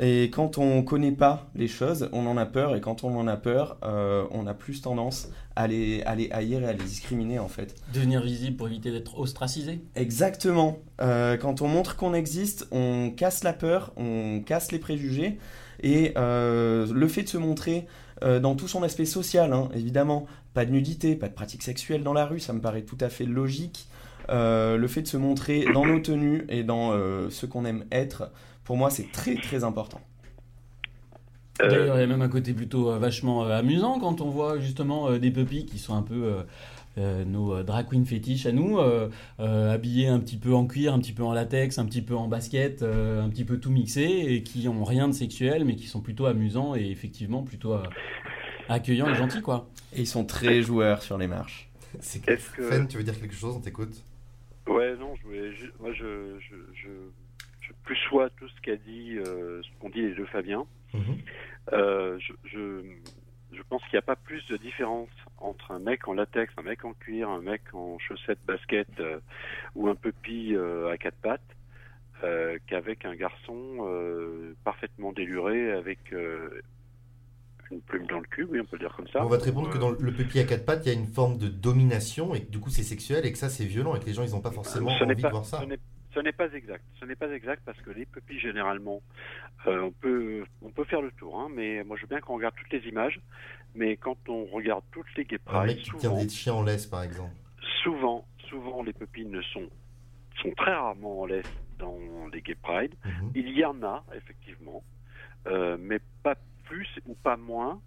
Et quand on connaît pas les choses, on en a peur. Et quand on en a peur, euh, on a plus tendance à les, à les haïr et à les discriminer en fait. Devenir visible pour éviter d'être ostracisé. Exactement. Euh, quand on montre qu'on existe, on casse la peur, on casse les préjugés. Et euh, le fait de se montrer dans tout son aspect social, hein, évidemment, pas de nudité, pas de pratique sexuelle dans la rue, ça me paraît tout à fait logique. Le fait de se montrer dans nos tenues et dans ce qu'on aime être, pour moi, c'est très très important. Euh, D'ailleurs, il y a même un côté plutôt euh, vachement euh, amusant quand on voit justement euh, des puppies qui sont un peu euh, euh, nos euh, drag queen fétiches à nous, euh, euh, habillés un petit peu en cuir, un petit peu en latex, un petit peu en basket, euh, un petit peu tout mixé et qui ont rien de sexuel mais qui sont plutôt amusants et effectivement plutôt euh, accueillants et gentils quoi. Et ils sont très joueurs sur les marches. C'est Est-ce que- Fen, tu veux dire quelque chose? On t'écoute Ouais, non, je voulais moi je, je plus sois tout ce qu'a dit, euh, ce qu'ont dit les deux Fabiens. Mhm. Euh, je, je, je pense qu'il n'y a pas plus de différence entre un mec en latex, un mec en cuir, un mec en chaussettes basket euh, ou un puppy à quatre pattes qu'avec un garçon parfaitement déluré avec une plume dans le cul, oui, on peut le dire comme ça. On va te répondre Euh, que dans le puppy à quatre pattes, il y a une forme de domination et que du coup c'est sexuel et que ça c'est violent et que les gens ils n'ont pas forcément ce n'est envie pas, de voir ça. Ce n'est- pas exact. Ce n'est pas exact parce que les pupilles généralement, euh, on peut on peut faire le tour, hein, mais moi je veux bien qu'on regarde toutes les images, mais quand on regarde toutes les mec qui souvent, des chiens en laisse par exemple. souvent, souvent les pupilles ne sont sont très rarement en laisse dans les gay pride. Mhm. Il y en a effectivement, euh, mais pas plus ou pas moins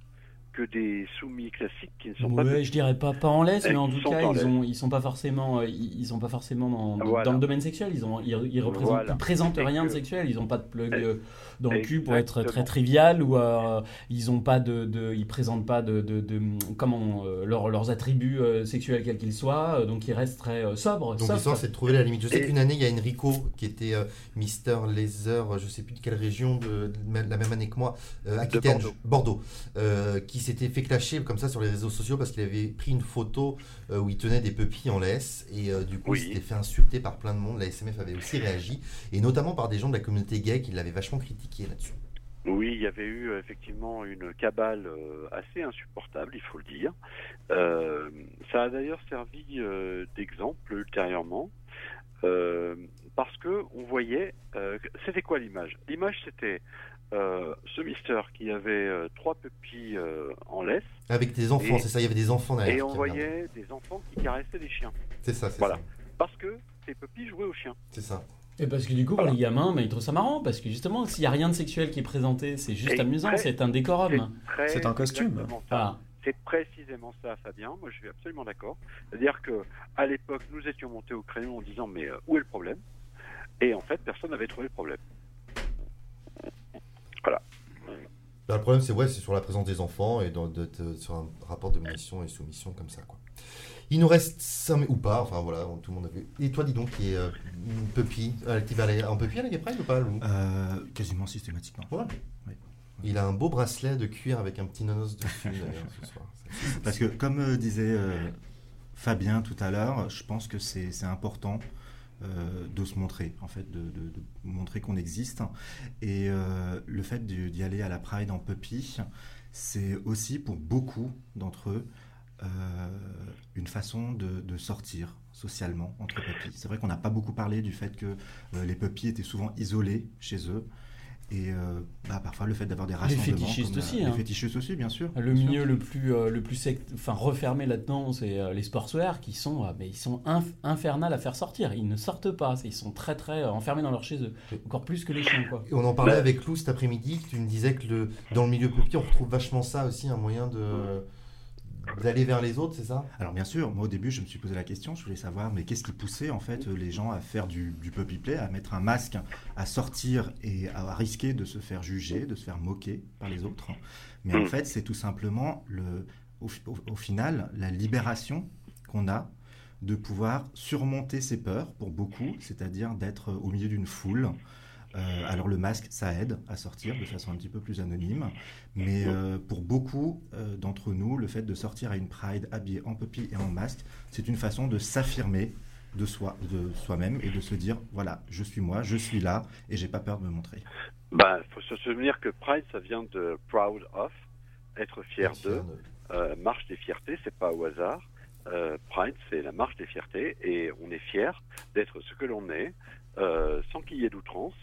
que des soumis classiques qui ne sont pas. Ouais, je dirais pas pas en laisse, mais en tout cas en ils ont ils sont pas forcément euh, ils ils sont pas forcément dans, dans- Voilà. dans le domaine sexuel. Ils ont ils, ils représentent Voilà. ils présentent rien de sexuel. Ils ont pas de plug euh, dans le cul pour être très trivial ou euh, ils ont pas de, de ils présentent pas de, de, de- comment euh, leurs- leurs attributs euh, sexuels quels qu'ils soient. euh, donc ils restent très euh, sobres. Donc l'histoire c'est de trouver la limite. Je sais qu'une année il y a Enrico qui était euh, Mister Laser, je sais plus de quelle région de, de la même année que moi, euh, Aquitaine, Bordeaux. Bordeaux, euh, qui s'était fait clasher comme ça sur les réseaux sociaux parce qu'il avait pris une photo euh, où il tenait des pupilles en laisse et euh, du coup Oui. il s'était fait insulter par plein de monde. La SMF avait aussi réagi et notamment par des gens de la communauté gay qui l'avaient vachement critiqué là-dessus. Oui, il y avait eu euh, effectivement une cabale assez insupportable, il faut le dire. Euh, ça a d'ailleurs servi d'exemple ultérieurement. Parce que on voyait, c'était quoi l'image? L'image c'était euh, ce Mister qui avait euh, trois pupilles euh, en laisse Avec des enfants, Et- c'est ça, il y avait des enfants derrière. et on voyait des enfants qui caressaient des chiens. C'est ça, c'est Voilà. ça. Parce que ces pupilles jouaient aux chiens. C'est ça. Et parce que du coup, pour les gamins, bah, ils trouvent ça marrant. Parce que justement, s'il n'y a rien de sexuel qui est présenté, c'est juste Et amusant, très- c'est un décorum. très C'est un costume. Voilà. C'est précisément ça, Fabien. Moi, je suis absolument d'accord. C'est-à-dire que à l'époque, nous étions montés au crayon en disant mais euh, où est le problème? Et en fait, personne n'avait trouvé le problème. Bah, le problème, c'est ouais, sur la présence des enfants et dans, de- de- sur un rapport de mission et soumission comme ça. Quoi. Il nous reste 5 ou pas, enfin voilà, tout le monde a vu. Et toi, dis donc, qui est euh, pupille, euh, qui va aller en à la Gay Pride ou pas, Lou? Euh, quasiment systématiquement. Ouais. Oui. Il a un beau bracelet de cuir avec un petit nonos dessus d'ailleurs ce soir. Parce que, comme euh, disait euh, Fabien tout à l'heure, je pense que c'est important euh, de se montrer, en fait, de, montrer qu'on existe. Et euh, le fait d'y aller à la Pride en puppy, c'est aussi pour beaucoup d'entre eux euh, une façon de, sortir socialement entre puppies. C'est vrai qu'on n'a pas beaucoup parlé du fait que les puppies étaient souvent isolés chez eux. Et euh, bah, parfois le fait d'avoir des Les rassemblements. fétichistes comme, euh, aussi, Les hein. fétichistes aussi, bien sûr. Le bien sûr. milieu le plus, euh, le plus sect- enfin, refermé là-dedans, c'est euh, les sportswear qui sont, euh, mais ils sont inf- infernales à faire sortir. Ils ne sortent pas. Ils sont très très euh, enfermés dans leur chez eux. Encore plus que les chiens, quoi. Et on en parlait avec Lou cet après-midi, tu me disais que le, dans le milieu puppy, on retrouve vachement ça aussi, un moyen de d'aller vers les autres, c'est ça? Alors bien sûr, moi au début je me suis posé la question, je voulais savoir mais qu'est-ce qui poussait en fait les gens à faire du, du puppy play, à mettre un masque, à sortir et à risquer de se faire juger, de se faire moquer par les autres? Mais en Mm. fait c'est tout simplement le, au, au- au final la libération qu'on a de pouvoir surmonter ses peurs pour beaucoup, c'est-à-dire d'être au milieu d'une foule. Euh, alors le masque, ça aide à sortir de façon un petit peu plus anonyme, mais euh, pour beaucoup euh, d'entre nous, le fait de sortir à une Pride habillé en puppy et en masque, c'est une façon de s'affirmer de soi, de soi-même et de se dire voilà, je suis moi, je suis là et j'ai pas peur de me montrer. Ben, faut se souvenir que Pride, ça vient de proud of, être fier de. Marche des fiertés, c'est pas au hasard. Pride, c'est la marche des fiertés, et on est fier d'être ce que l'on est, sans qu'il y ait d'outrance,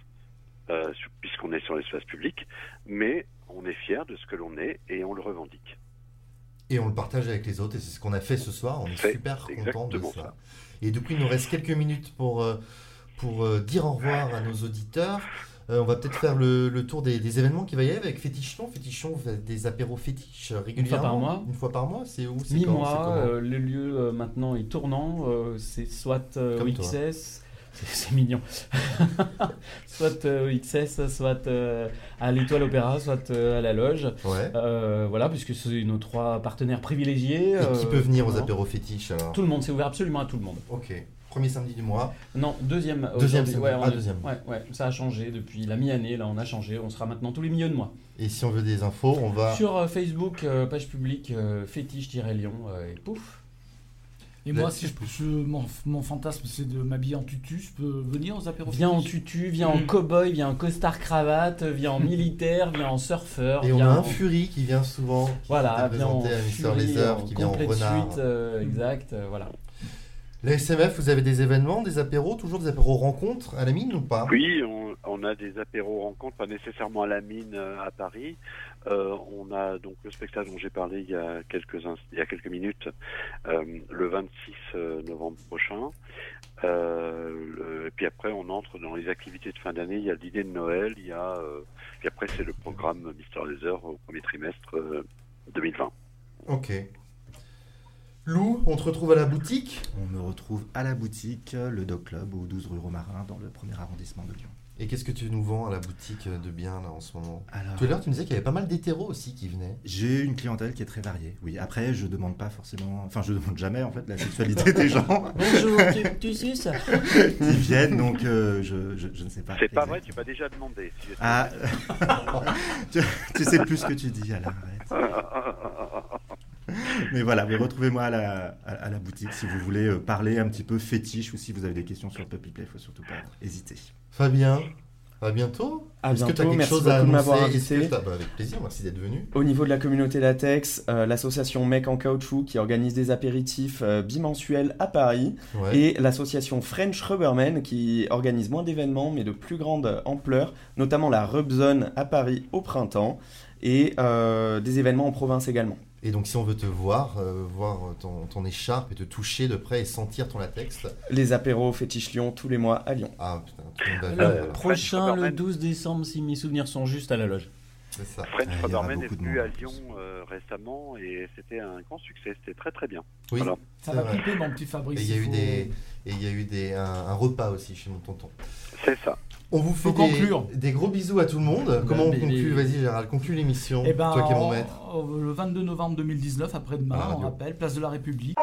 euh, puisqu'on est sur l'espace public, mais on est fier de ce que l'on est et on le revendique. Et on le partage avec les autres, et c'est ce qu'on a fait ce soir, on est super content de ça. ça. Et du coup, il nous reste quelques minutes pour, euh, pour euh, dire au revoir à nos auditeurs. Euh, on va peut-être faire le, le tour des, des événements qui va y avoir avec Fétichon. Fétichon fait des apéros fétiches régulièrement. par mois. Une fois par mois, c'est où Mi-mois, euh, le lieu euh, maintenant est tournant. euh, c'est soit euh, au toi. XS, c'est mignon. soit euh, au XS, soit euh, à l'Étoile Opéra, soit euh, à la Loge. Ouais. Euh, voilà, puisque c'est nos trois partenaires privilégiés. Et qui peut venir aux apéros fétiches alors Tout le monde, c'est ouvert absolument à tout le monde. Ok. Premier samedi du mois. Non, deuxième. Deuxième samedi. Ouais, Ah, est- deuxième. Ouais, ouais, ça a changé depuis la mi-année. Là, on a changé. On sera maintenant tous les milieux de mois. Et si on veut des infos, on va. Sur Facebook, page publique, fétiche-lyon, et pouf. Et moi, si je, je- mon, mon fantasme c'est de m'habiller en tutu, je peux venir aux apéros Viens en tutu, viens en Mm. cow-boy, viens en costard cravate, viens en militaire, viens en surfeur. Et on a un en- Fury qui vient souvent. qui Voilà, viens en furie, Laser, en qui vient en renard. suite, euh, exact, euh, voilà. La SMF, vous avez des événements, des apéros, toujours des apéros rencontres à la mine ou pas? Oui, on, on a des apéros rencontres, pas nécessairement à la mine euh, à Paris. Euh, on a donc le spectacle dont j'ai parlé il y a quelques inst- il y a quelques minutes, euh, le 26 euh, novembre prochain. Euh, le- et puis après, on entre dans les activités de fin d'année. Il y a dîner de Noël, il y a puis après c'est le programme Mister Laser au premier trimestre euh, 2020. Ok. Lou, on te retrouve à la boutique? On me retrouve à la boutique, le Dog Club, au 12 rue Romarin, dans le premier arrondissement de Lyon. Et qu'est-ce que tu nous vends à la boutique de bien là en ce moment? Alors, Tout à l'heure, tu me disais qu'il y avait pas mal d'hétéros aussi qui venaient. J'ai une clientèle qui est très variée. Oui, après, je demande pas forcément, enfin, je demande jamais en fait la sexualité des gens Bonjour, tu, tu suces? Qui viennent, donc euh, je, je, je ne sais pas. C'est pas vrai, tu m'as déjà demandé. si Ah, tu, tu sais plus ce que tu dis, Alain. arrête. Mais voilà, vous retrouvez-moi à la, à, à la boutique si vous voulez euh, parler un petit peu fétiche ou si vous avez des questions sur le Puppy Play, il faut surtout pas hésiter. Fabien, à bientôt À Est-ce que tu as bientôt, quelque merci chose beaucoup à de m'avoir invité. bah, Avec plaisir, merci d'être venu. Au niveau de la communauté latex, euh, l'association Mec en caoutchouc qui organise des apéritifs euh, bimensuels à Paris Ouais. et l'association French Rubberman qui organise moins d'événements mais de plus grande ampleur, notamment la Rub Zone à Paris au printemps et euh, des événements en province également. Et donc, si on veut te voir, euh, voir ton, ton écharpe et te toucher de près et sentir ton latex, Les apéros fétiche Lyon tous les mois à Lyon. ah putain, tout le monde va Le prochain, le Rubberman. 12 décembre, si mes souvenirs sont justes, à la loge. C'est ça. French Ah, Rubberman est venu à. Lyon euh, récemment et c'était un grand succès. C'était très très bien. Oui. Voilà. Ça va couper, mon petit Et Fabrice. il y a eu des, et il y a eu des, un, un repas aussi chez mon tonton. C'est ça. On vous fait des, conclure. des gros bisous à tout le monde. Comment on mais- conclut mais- Vas-y Gérald, conclue l'émission. Eh ben, Toi qui es mon maître. en- le 22 novembre 2019, après-demain, on rappelle, place de la République.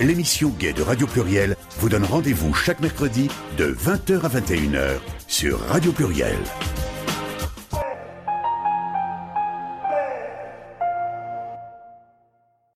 L'émission Gay de Radio Pluriel vous donne rendez-vous chaque mercredi de 20h à 21h sur Radio Pluriel.